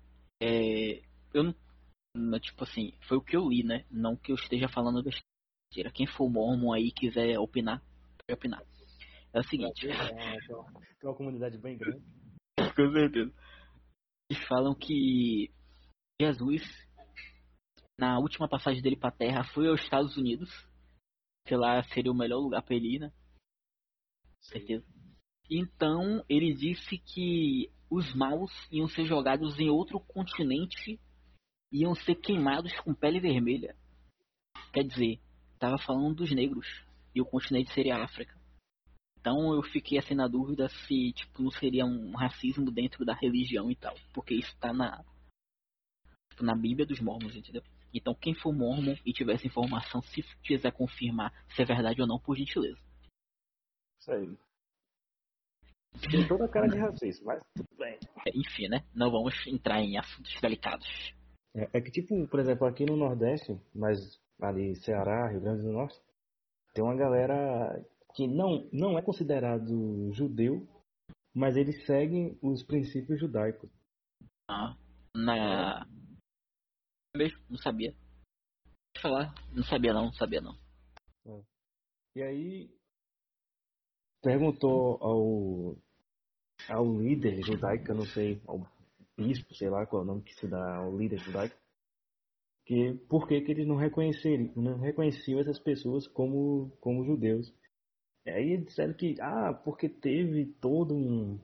É, eu não. Tipo assim, foi o que eu li, né? Não que eu esteja falando besteira. Quem for mormon aí quiser opinar, pode opinar. É o seguinte. É, é, tem uma comunidade bem grande. Com certeza. Eles falam que Jesus, na última passagem dele pra Terra, foi aos Estados Unidos que lá seria o melhor lugar para ele ir, né? Certeza. Então ele disse que os maus iam ser jogados em outro continente, iam ser queimados com pele vermelha. Quer dizer, estava falando dos negros e o continente seria a África. Então eu fiquei assim na dúvida se tipo não seria um racismo dentro da religião e tal, porque isso está na tipo, na Bíblia dos Mormons, entendeu? Então, quem for mormon e tiver essa informação, se quiser confirmar se é verdade ou não, por gentileza. Isso aí. Tem toda a cara de racismo, mas tudo bem. É, enfim, né? Não vamos entrar em assuntos delicados. É, é, que, tipo, por exemplo, aqui no Nordeste, mas ali Ceará, Rio Grande do Norte, tem uma galera que não, não é considerado judeu, mas eles seguem os princípios judaicos. Ah, na, mesmo? Não sabia. Pode falar. Não sabia não, não sabia não. É. E aí perguntou ao ao líder judaico, eu não sei, ao bispo, sei lá qual é o nome que se dá ao líder judaico, que por que, que eles não reconheceram, não reconheciam essas pessoas como como judeus. E aí disseram que ah, porque teve todo um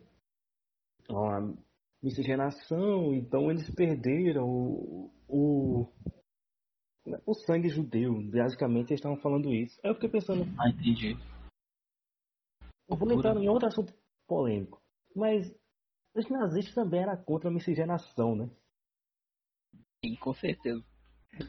uma miscigenação, então eles perderam o, o, o sangue judeu. Basicamente, eles estavam falando isso. Aí eu fiquei pensando. Ah, entendi. Eu vou entrar em outro assunto polêmico. Mas os nazistas também eram contra a miscigenação, né? Sim, com certeza.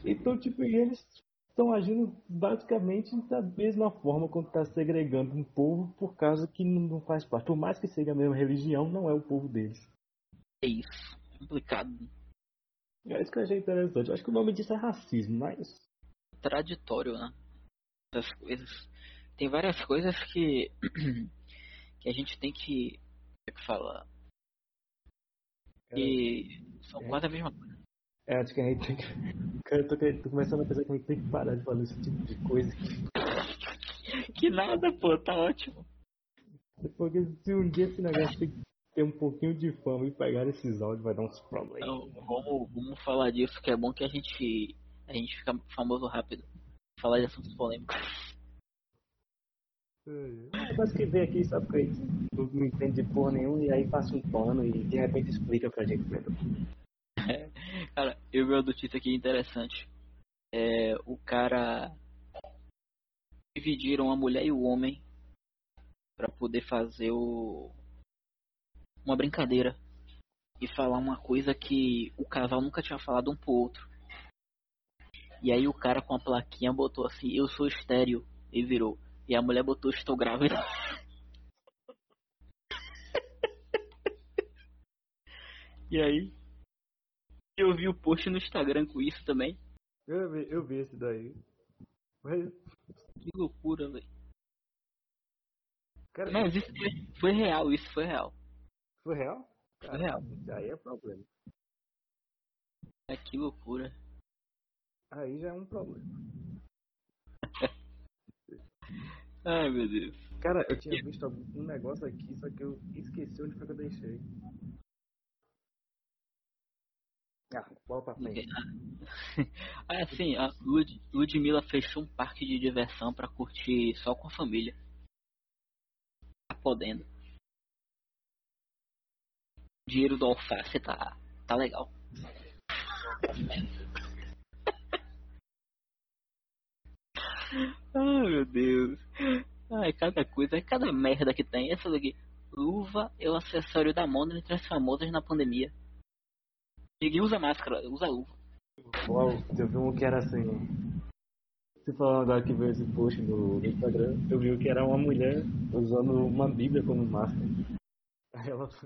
Então, tipo, eles estão agindo basicamente da mesma forma quando está segregando um povo por causa que não faz parte. Por mais que seja a mesma religião, não é o povo deles. É isso. Complicado. É isso que eu achei interessante. Eu acho que o nome disso é racismo, mas. Traditório, né? Das coisas. Tem várias coisas que. que a gente tem que. Como é que fala? Que são é. quase a mesma coisa. É, acho que a gente tem que. Cara, eu tô, tô, começando a pensar que a gente tem que parar de falar esse tipo de coisa. que nada, pô, tá ótimo. Porque se um dia esse negócio tem ter um pouquinho de fama e pegar esses áudios vai dar uns problemas. Então, vamos, vamos falar disso, que é bom que a gente, a gente fica famoso rápido. Falar de assuntos polêmicos. É, mas que vem aqui, sabe que não, não entende de porra nenhuma e aí passa um pano e de repente explica pra gente é, Cara, eu vi uma notícia aqui interessante. É, o cara dividiram a mulher e o homem para poder fazer o uma brincadeira. e falar uma coisa que o casal nunca tinha falado um pro outro. E aí o cara com a plaquinha botou assim, eu sou estéreo, e virou. E a mulher botou, estou grávida. e aí, eu vi o post no Instagram com isso também. Eu vi, eu vi esse daí. Mas... Que loucura, velho. Mas isso foi, foi, real, isso foi real. Foi real? Cara, real. Aí é problema. É que loucura. Aí já é um problema. Ai meu Deus. Cara, eu tinha visto um negócio aqui, só que eu esqueci onde foi que eu deixei. Ah, bola pra frente. ah, sim, a Lud Ludmilla fechou um parque de diversão pra curtir só com a família. Tá podendo. Dinheiro do alface tá, tá legal. Ai meu Deus. Ai, cada coisa, cada merda que tem. Essa daqui. Luva é o acessório da moda entre as famosas na pandemia. Ninguém usa máscara, usa luva. Uau, eu vi um que era assim. Você falando agora que veio esse post no, no Instagram, eu vi que era uma mulher usando uma bíblia como máscara. Aí ela.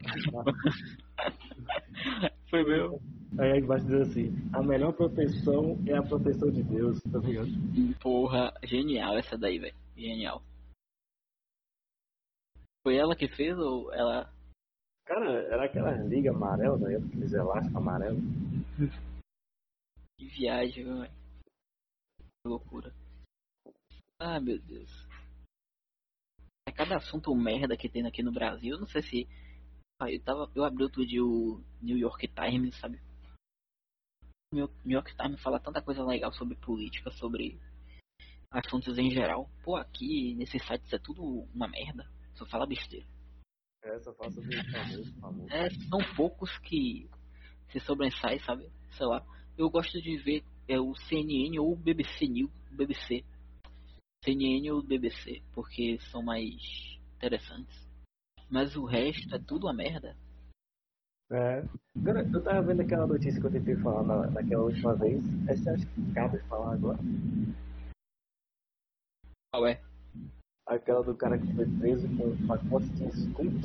Foi meu. Aí embaixo diz assim, a melhor proteção é a proteção de Deus, tá ligado? Porra, genial essa daí, velho. Genial. Foi ela que fez ou ela Cara, era aquela liga amarela época, aqueles elásticos amarelos. Que viagem, velho. Que loucura. Ah, meu Deus. É cada assunto merda que tem aqui no Brasil. Não sei se. Ah, eu, tava, eu abri outro dia o New York Times, sabe? O New York Times fala tanta coisa legal sobre política, sobre assuntos em geral. Pô, aqui nesse site isso é tudo uma merda. Só fala besteira. É, só fala sobre famoso, famoso. É, são poucos que se sobressaem, sabe? Sei lá. Eu gosto de ver é, o CNN ou o BBC News, BBC. CNN ou BBC, porque são mais interessantes. Mas o resto é tudo uma merda. É. Agora, eu tava vendo aquela notícia que eu tentei falar na, naquela última vez. Essa acho que cabe falar agora. Qual é? Aquela do cara que foi preso com pacotes de skunk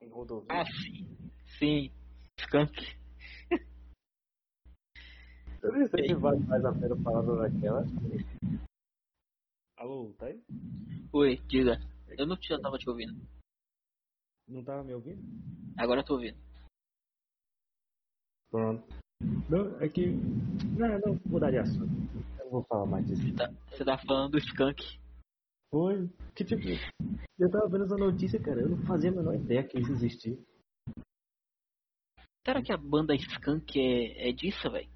em rodovia. Ah, sim. Sim. Skunk. Eu nem sei se vale mais a pena falar daquela. Alô, tá aí? Oi, diga. Eu não já tava te ouvindo. Não tava me ouvindo? Agora eu tô ouvindo. Pronto. Não, é que. Não, não, vou mudar de assunto. Eu não vou falar mais disso. Você tá, você tá falando do skunk. Foi. Que tipo, eu tava vendo essa notícia, cara, eu não fazia a menor ideia que isso existia. Será que a banda Skunk é, é disso, velho?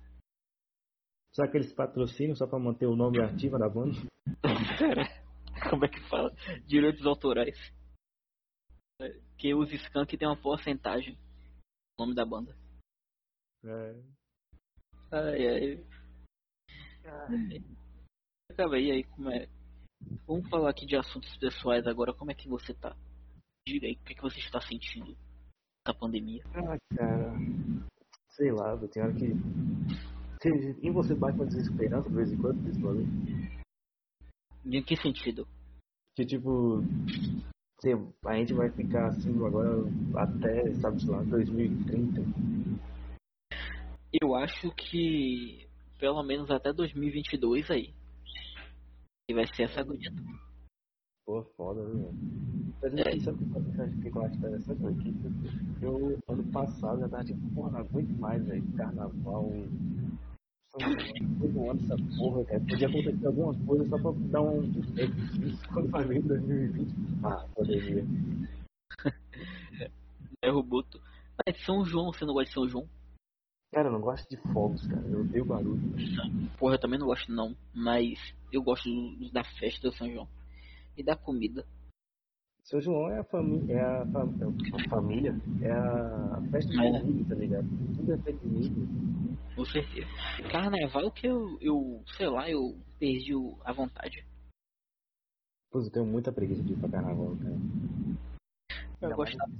Será que eles patrocinam só pra manter o nome ativo da banda? Cara, como é que fala? Direitos autorais. Que os Skunk tem uma porcentagem no nome da banda. É. Ai, ai. ai. Acaba aí, aí como é Vamos falar aqui de assuntos pessoais agora. Como é que você tá? Diga aí, o que, é que você está sentindo da pandemia? Ah, cara. Sei lá, eu tenho hora que. Em você bate uma desesperança de vez em quando, principalmente. Em que sentido? Que tipo. A gente vai ficar assim agora até, sabe lá, 2030. Eu acho que pelo menos até 2022 aí. E vai ser essa agonia. Pô, foda, viu? Mas é. sabe o que eu acho interessante aqui? Eu, ano passado, já tava tipo, porra, não aguento mais, velho. Carnaval. Ano essa porra, cara. Podia acontecer alguma coisa só pra dar um. Vir em 2020. Ah, poderia. é Roboto. Ah, São João, você não gosta de São João? Cara, eu não gosto de fogos, cara. Eu odeio barulho. Porra, eu também não gosto não. Mas eu gosto da festa do São João. E da comida. São João é a família. É a, fam é a família. É a festa de é. família, tá ligado? Tudo é feito de milho. Com certeza. Carnaval que eu, eu, sei lá, eu perdi a vontade. Pois eu tenho muita preguiça de ir pra carnaval, cara. Eu gostava.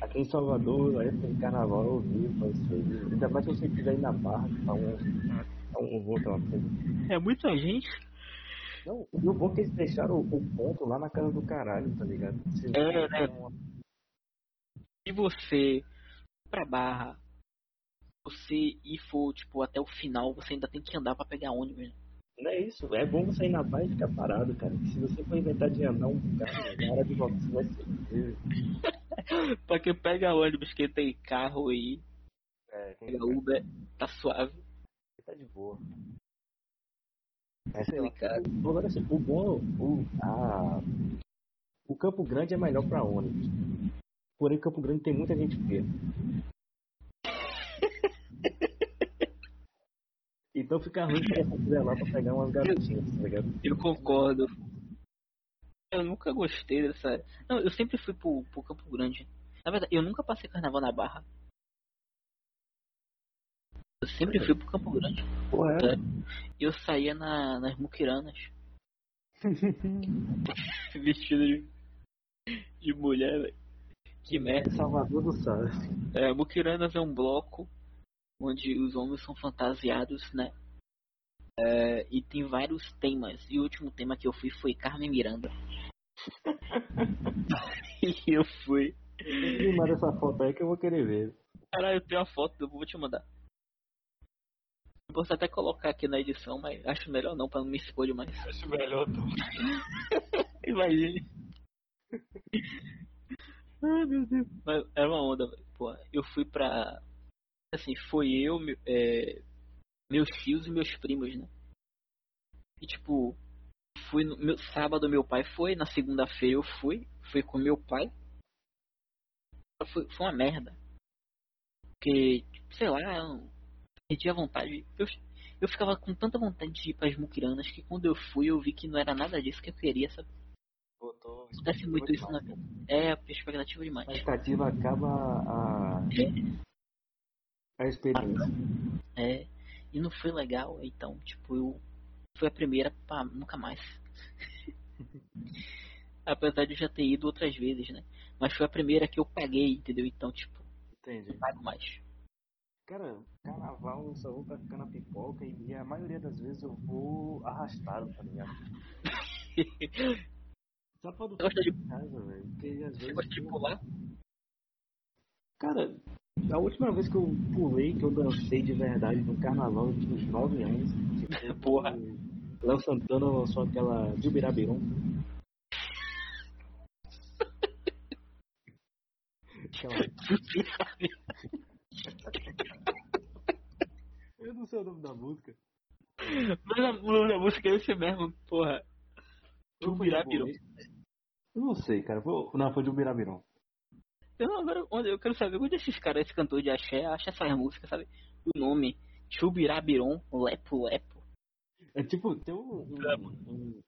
Aqui em Salvador, a época de carnaval eu vi, mas ainda mais se você estiver aí na barra, tá um, tá um voo, tá É muita gente. Não, o bom que eles deixaram o, o ponto lá na casa do caralho, tá ligado? Se é, né? Uma... Se você pra barra, você ir for, tipo, até o final, você ainda tem que andar pra pegar ônibus. Né? Não é isso, é bom você ir na paz e ficar parado, cara. Se você for inventar de andar um carro na hora de volta, você vai ser. pra quem pega ônibus, quem tem carro aí, é, pega Uber, tá suave. Tá de boa. É, sei lá, cara. Agora, assim, o bom, o, a, o Campo Grande é melhor pra ônibus. Porém, Campo Grande tem muita gente feia. Então fica ruim pra você lá pra pegar umas garotinhas, tá ligado? Eu concordo. Eu nunca gostei dessa. Não, eu sempre fui pro, pro Campo Grande. Na verdade, eu nunca passei carnaval na Barra. Eu sempre fui pro Campo Grande. Porra, é? Eu saía na, nas muquiranas. Vestido de, de mulher, velho. Que merda. Salvador do Sal. É, Muquiranas é um bloco onde os homens são fantasiados, né? É, e tem vários temas. E o último tema que eu fui foi Carmen Miranda. e eu fui. Me manda essa foto aí que eu vou querer ver. Caralho, eu tenho uma foto, eu vou te mandar. Eu posso até colocar aqui na edição, mas acho melhor não, pra não me expor demais. Acho melhor não. Imagine. Ai meu Deus. Mas era uma onda, pô. Eu fui pra assim, foi eu, é, meus tios e meus primos, né? E tipo, fui no meu, sábado meu pai foi, na segunda-feira eu fui, fui com meu pai. Foi, foi uma merda. Porque, sei lá, eu perdi a vontade. Eu, eu ficava com tanta vontade de ir para as muquiranas que quando eu fui eu vi que não era nada disso que eu queria, sabe? Botou Acontece muito isso na vida. É, expectativa demais. A expectativa acaba a. É a experiência. É, e não foi legal, então, tipo, eu. Foi a primeira pra nunca mais. Apesar de eu já ter ido outras vezes, né? Mas foi a primeira que eu paguei, entendeu? Então, tipo, Entendi. não pago mais. Cara, carnaval eu só vou pra ficar na pipoca e a maioria das vezes eu vou arrastado, tá ligado? só pra não ficar de casa, velho. Porque às vezes. Gosta de pular? Cara, a última vez que eu pulei, que eu dancei de verdade no carnaval, eu tinha uns 9 anos. Tipo, Porra. Léo Santana lançou aquela Jubirabirum. eu não sei o nome da música. Mas o nome da música é esse mesmo, porra. Jubirabirum. Eu não sei, cara. Não, foi Jubirabirum. Eu, agora, eu quero saber onde esses caras, esse cantor de axé, acha essas músicas, sabe? O nome, Chubirabiron, Lepo Lepo. É tipo, tem um, um, um,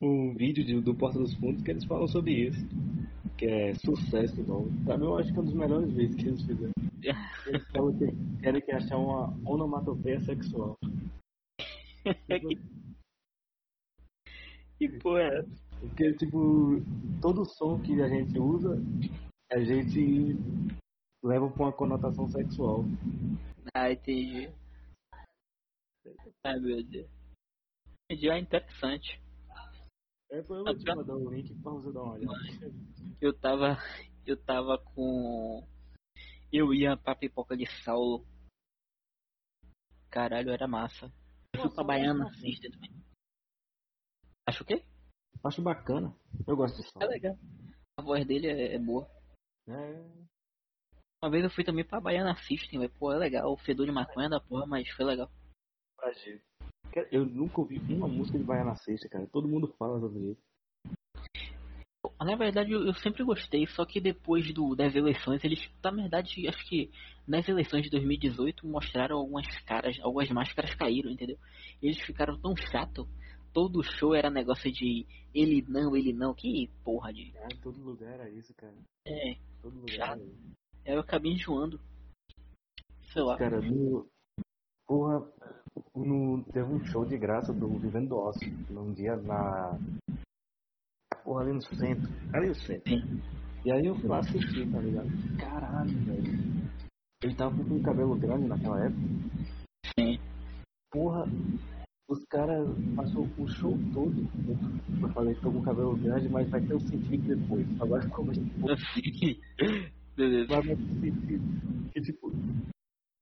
um vídeo de, do Porta dos Fundos que eles falam sobre isso. Que é sucesso, não. Pra mim, eu acho que é um dos melhores vídeos que eles fizeram. Eles falam que querem que achar uma onomatopeia sexual. que porra é Porque, tipo, todo som que a gente usa a gente leva pra uma conotação sexual. Ah, entendi. Ai meu Deus. Entendi, é interessante. É, foi eu vou te mandar o link pra você dar uma olhada. Eu tava. Eu tava com. Eu ia pra pipoca de Saulo. Caralho, era massa. Eu fui pra Baiana Sister também. Acho o quê? Acho bacana. Eu gosto de Saulo. É legal. A voz dele é, é boa. É. Uma vez eu fui também pra Baiana System, pô, é legal. O fedor de maconha da porra, mas foi legal. Eu nunca ouvi uma música de Baiana System, cara. Todo mundo fala sobre isso. Na verdade, eu, sempre gostei, só que depois do, das eleições, eles, na verdade, acho que nas eleições de 2018 mostraram algumas caras, algumas máscaras caíram, entendeu? Eles ficaram tão chato todo show era negócio de ele não, ele não, que porra de. É, todo lugar era isso, cara. É. Todo lugar chato. era isso. Eu acabei enjoando. Sei lá. Cara, no. Porra, no, teve um show de graça do Vivendo do Ócio, num dia na. Porra, ali no centro. Ali no centro. Sim. E aí eu fui lá assistir, tá ligado? Caralho, velho. Ele tava com um cabelo grande naquela época. Sim. Porra, os caras passou o show todo. Eu falei, tô com cabelo grande, mas vai ter um sentido depois. Agora como a gente. Beleza. Vai ter um sentido. Que tipo,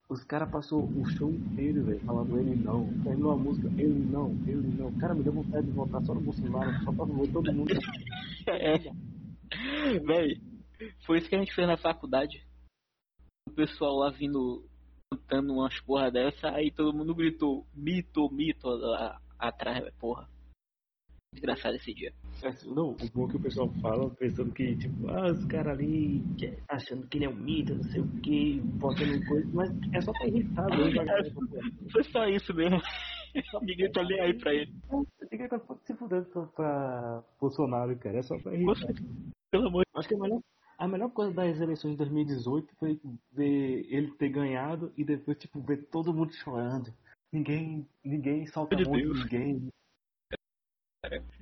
os caras passou o show inteiro, velho, falando ele não. Terminou a música, ele não, ele não. Cara, me deu vontade de voltar só no Bolsonaro, só pra ver todo mundo. é. Véi, foi isso que a gente fez na faculdade. O pessoal lá vindo cantando umas porra dessa, aí todo mundo gritou mito, mito lá atrás, véio, porra. Desgraçado esse dia. Não, o bom é que o pessoal fala pensando que, tipo, ah, os caras ali achando que ele é um mito, não sei o que, botando coisa, mas é só pra irritar mesmo. É, foi só isso mesmo. Ninguém tá nem aí pra ele. Ninguém tá se fudendo pra, pra Bolsonaro, cara. É só pra irritar. Pelo amor de Acho que a melhor, a melhor coisa das eleições de 2018 foi ver ele ter ganhado e depois, tipo, ver todo mundo chorando. Ninguém, ninguém solta de muito Deus. ninguém.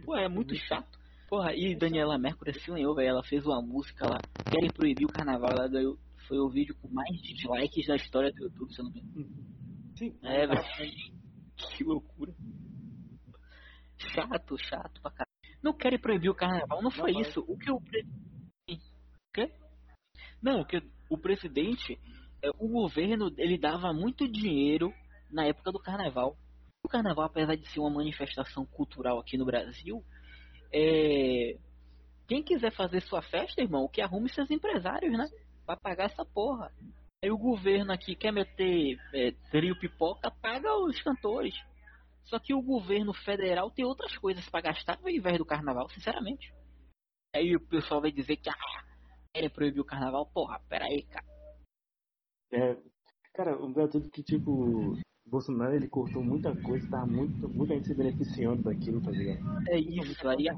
Pô, é muito chato. Porra, e Daniela Mercury se ganhou, velho. Ela fez uma música lá. Querem proibir o carnaval. Ela ganhou. Foi o vídeo com mais dislikes da história do YouTube, se eu não me engano. Sim. É, velho. Que loucura. Chato, chato pra caralho. Não querem proibir o carnaval, não foi Não, mas- isso. O que o presidente. Quê? Não, o que o presidente. é, O governo, ele dava muito dinheiro na época do carnaval. O carnaval, apesar de ser uma manifestação cultural aqui no Brasil, é. Quem quiser fazer sua festa, irmão, que arrume seus empresários, né? Pra pagar essa porra. Aí o governo aqui quer meter é, trio pipoca, paga os cantores. Só que o governo federal tem outras coisas pra gastar ao invés do carnaval, sinceramente. Aí o pessoal vai dizer que ah, querem proibir o carnaval. Porra, pera aí, cara. É, cara, o tudo que, tipo, Bolsonaro ele cortou muita coisa, tava muito, muita gente se beneficiando daquilo, tá ligado? É isso, aí aí,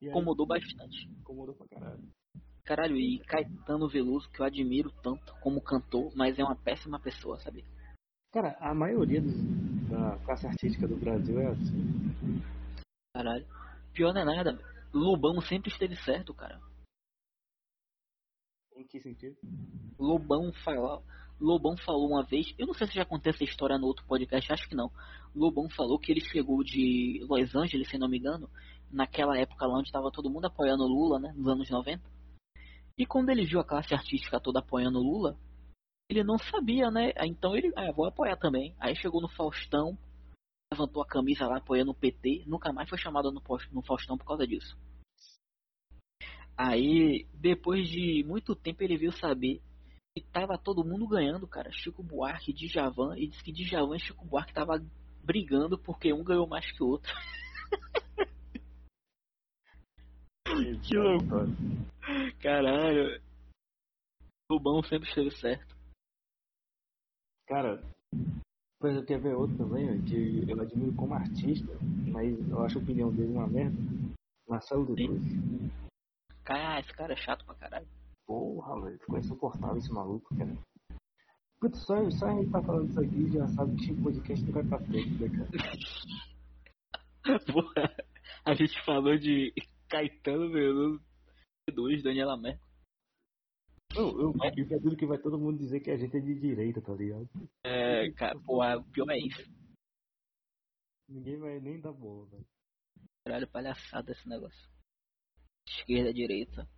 incomodou bastante. incomodou pra caralho. Caralho, e Caetano Veloso, que eu admiro tanto como cantor, mas é uma péssima pessoa, sabe? Cara, a maioria dos, da classe artística do Brasil é assim. Caralho. Pior não é nada. Lobão sempre esteve certo, cara. Em que sentido? Lobão falou, Lobão falou uma vez, eu não sei se já contei essa história no outro podcast, acho que não. Lobão falou que ele chegou de Los Angeles, se não me engano, naquela época lá onde estava todo mundo apoiando o Lula, né, nos anos 90. E quando ele viu a classe artística toda apoiando o Lula, ele não sabia, né? Então ele, ah, vou apoiar também. Aí chegou no Faustão, levantou a camisa lá apoiando o PT, nunca mais foi chamado no, no Faustão por causa disso. Aí, depois de muito tempo, ele veio saber que tava todo mundo ganhando, cara. Chico Buarque, Djavan, e disse que Djavan e Chico Buarque tava brigando porque um ganhou mais que o outro. Que loucura. Caralho. O bom sempre esteve certo. Cara, pois eu quero ver outro também, que eu admiro como artista, mas eu acho a opinião dele uma merda. Marcelo D2. Cara, esse cara é chato pra caralho. Porra, velho, ficou insuportável esse maluco, cara. Putz, só, só a gente tá falando isso aqui já sabe que o podcast não vai pra frente, né, cara? Porra, a gente falou de Caetano Veloso, dois, Daniela Merkel. Eu, eu acredito que vai todo mundo dizer que a gente é de direita, tá ligado? É, cara, porra, o pior é isso. Ninguém vai nem dar bola, velho. Caralho, palhaçada esse negócio. Esquerda, direita.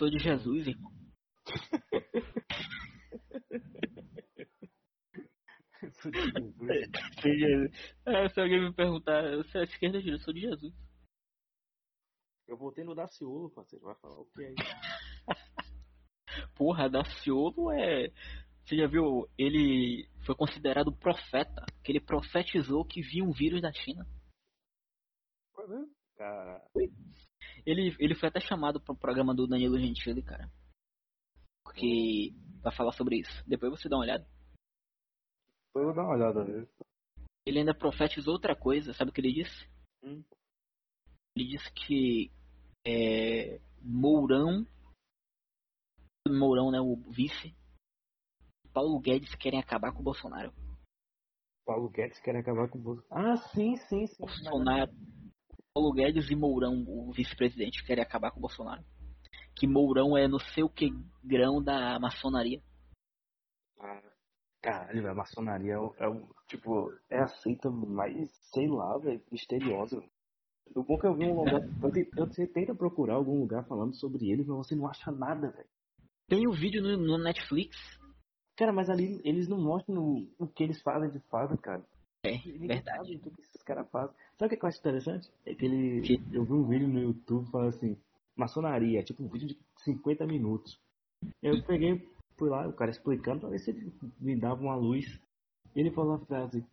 Sou de Jesus, irmão. Jesus. Sou de Jesus. É, se alguém me perguntar, você é esquerda ou direita? Eu sou de Jesus. Eu voltei no Daciolo, parceiro. Vai falar o que aí? Porra, Daciolo é. Você já viu? Ele foi considerado profeta. Que ele profetizou que vinha um vírus da China. Cara, Ele, ele foi até chamado para o programa do Danilo Gentili, cara. Porque. Pra falar sobre isso. Depois você dá uma olhada. depois eu vou dar uma olhada nele. Ele ainda profetizou outra coisa, sabe o que ele disse? Hum. Ele disse que é, Mourão, Mourão, né, o vice, Paulo Guedes querem acabar com o Bolsonaro. Paulo Guedes quer acabar com o Bolsonaro. Ah, sim, sim, sim. Bolsonaro, Paulo Guedes e Mourão, o vice-presidente, querem acabar com o Bolsonaro. Que Mourão é no seu que grão da maçonaria. Ah, caralho, a maçonaria é, o, é o, tipo, é aceita mais, sei lá, velho, misteriosa. O bom que eu vi um lugar. Você tenta procurar algum lugar falando sobre eles, mas você não acha nada, velho. Tem o um vídeo no, no, Netflix. Cara, mas ali eles não mostram o, o que eles fazem de fato, cara. É, verdade. o que esses caras fazem. Sabe o que eu acho interessante? É que ele. Que? Eu vi um vídeo no YouTube falando assim, maçonaria, tipo um vídeo de 50 minutos. Eu peguei, fui lá, o cara explicando pra ver se ele me dava uma luz. E ele falou a frase,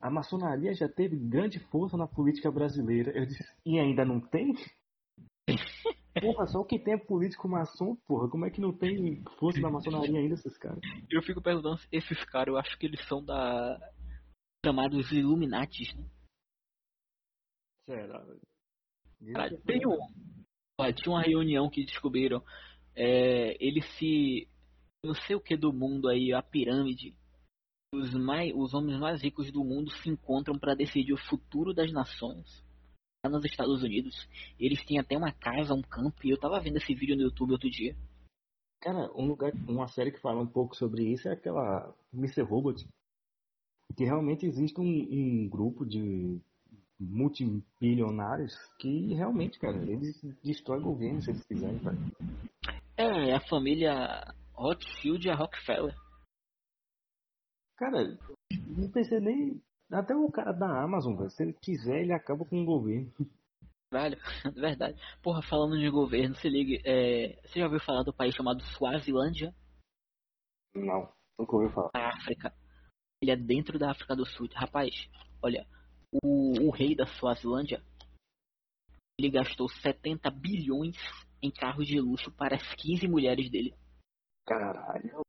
a maçonaria já teve grande força na política brasileira. Eu disse, e ainda não tem? Porra, só o que tem é político maçom, porra. Como é que não tem força na maçonaria ainda, esses caras? Eu fico perguntando, esses caras, eu acho que eles são da chamados Illuminatis, né? Será? Cara, tem um, tinha uma reunião que descobriram. É, ele se. Não sei o que do mundo aí, a pirâmide. Os, mais, os homens mais ricos do mundo se encontram para decidir o futuro das nações. Lá nos Estados Unidos. Eles têm até uma casa, um campo. E eu tava vendo esse vídeo no YouTube outro dia. Cara, um lugar, uma série que fala um pouco sobre isso é aquela Mr. Robot que realmente existe um, um grupo de multimilionários que realmente, cara, eles destroem governo se eles quiserem, cara. É, é, a família Rothschild e a Rockefeller. Cara, não pensei nem. Até o cara da Amazon, velho, se ele quiser, ele acaba com o governo. Velho, verdade. Porra, falando de governo, se ligue. É... Você já ouviu falar do país chamado Suazilândia? Não, nunca ouviu falar. A África ele é dentro da África do Sul. Rapaz, olha, o, o rei da Suazilândia, ele gastou 70 bilhões em carros de luxo para as 15 mulheres dele. Caralho.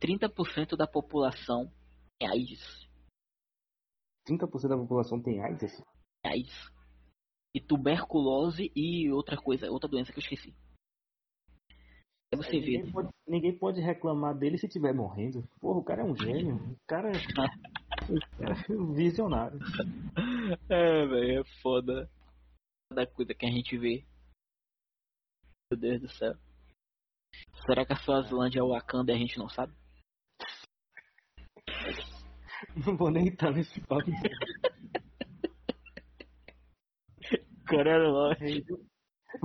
30% da população é AIDS. 30% da população tem AIDS? AIDS. E tuberculose e outra coisa, outra doença que eu esqueci. É ninguém. Pode, ninguém pode reclamar dele se estiver morrendo. Porra, o cara é um gênio. O cara é, é visionário. É, velho, é foda. Da coisa que a gente vê. Meu Deus do céu. Será que a Suazilândia é o Wakanda e a gente não sabe? Não vou nem estar nesse papo. Coreia do Norte.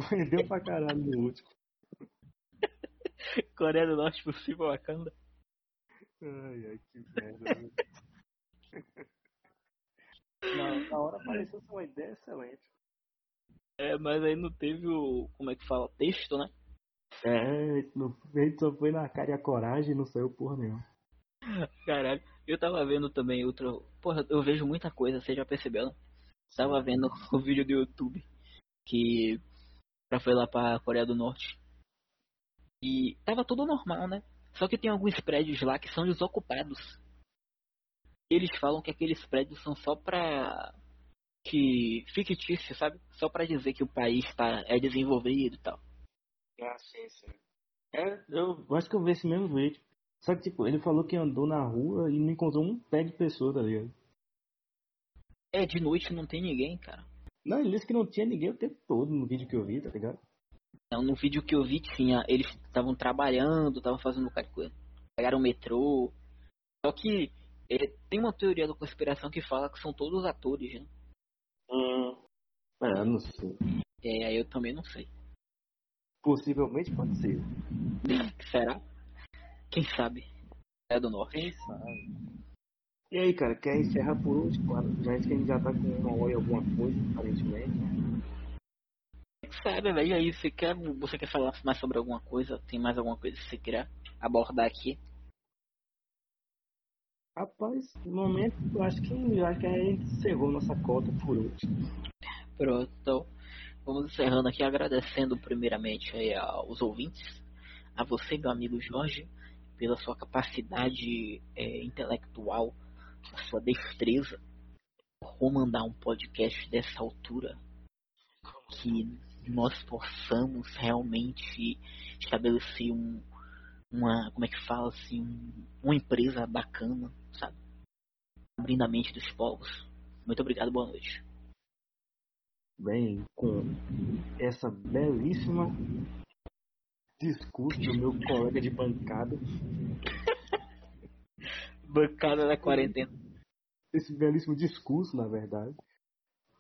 Rendeu pra caralho no último. Coreia do Norte possível Wakanda. Ai, ai, que merda. na, na hora pareceu ser uma ideia excelente. É, mas aí não teve o. Como é que fala? Texto, né? É, no, gente só foi na cara e a coragem não saiu porra nenhuma. Caralho, eu tava vendo também outro. Porra, eu vejo muita coisa, você já percebeu? Tava vendo o vídeo do YouTube que. Pra foi lá pra Coreia do Norte. E tava tudo normal, né? Só que tem alguns prédios lá que são desocupados. Eles falam que aqueles prédios são só pra. que. fictício, sabe? Só pra dizer que o país tá, é desenvolvido e tal. Ah, sim, sim. É, eu acho que eu vi esse mesmo vídeo. Só que, tipo, ele falou que andou na rua e não encontrou um pé de pessoa, tá ligado? É, de noite não tem ninguém, cara. Não, ele disse que não tinha ninguém o tempo todo no vídeo que eu vi, tá ligado? Não, no vídeo que eu vi tinha, eles estavam trabalhando, estavam fazendo coisa. Pegaram o metrô. Só que é, tem uma teoria da conspiração que fala que são todos atores, né? Hum. É, não sei. É, eu também não sei. Possivelmente pode ser. Será? Quem sabe? É do norte. Quem sabe? E aí, cara, quer encerrar por hoje? Claro, já que a gente já tá com uma hora e alguma coisa, aparentemente sabe, velho. E aí, você quer, você quer falar mais sobre alguma coisa? Tem mais alguma coisa que você queira abordar aqui? Rapaz, no momento, eu acho que, eu acho que a gente encerrou nossa cota por hoje. Pronto, então vamos encerrando aqui, agradecendo primeiramente aí aos ouvintes, a você, meu amigo Jorge, pela sua capacidade é, intelectual, a sua destreza comandar um podcast dessa altura que nós possamos realmente estabelecer um, uma, como é que fala assim, um, uma empresa bacana, sabe? Abrindo a mente dos povos. Muito obrigado, boa noite. Bem, com essa belíssima discurso do meu colega de bancada. bancada da quarentena. Esse belíssimo discurso, na verdade.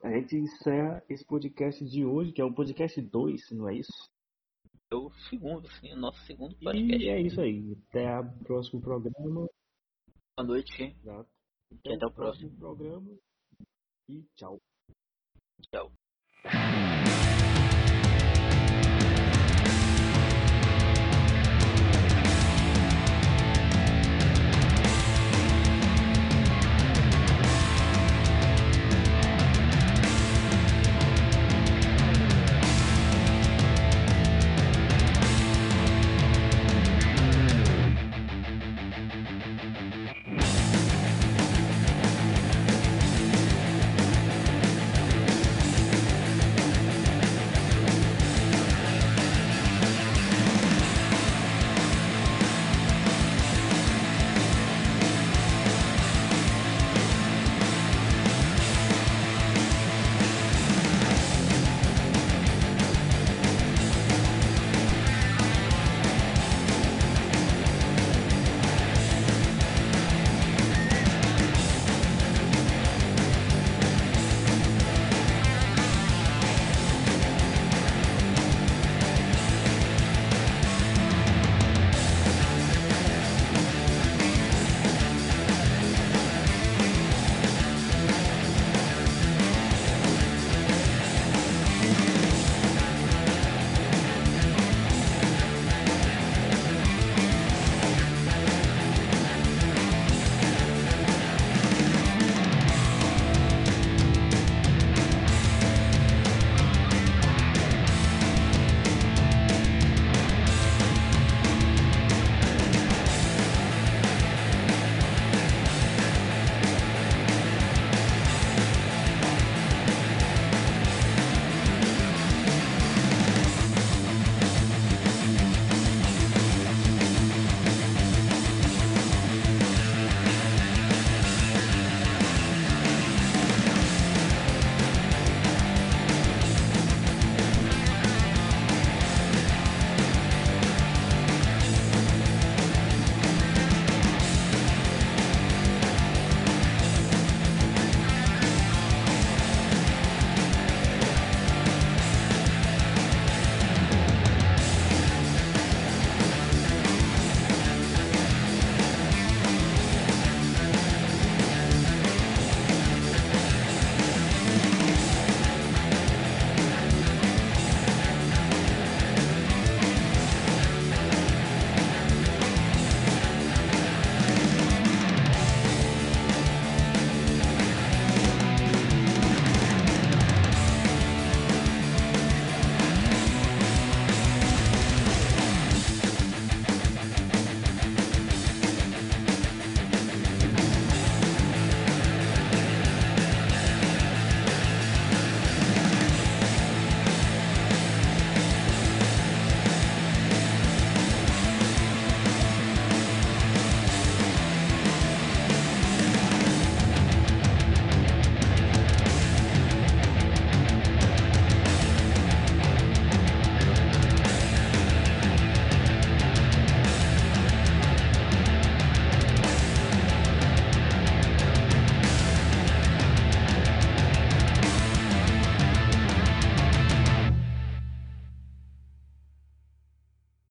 A gente encerra esse podcast de hoje, que é o podcast 2, não é isso? É o segundo, sim, o nosso segundo podcast. E é isso aí. Até o próximo programa. Boa noite. Exato. Até, até o próximo. próximo programa. E tchau. Tchau.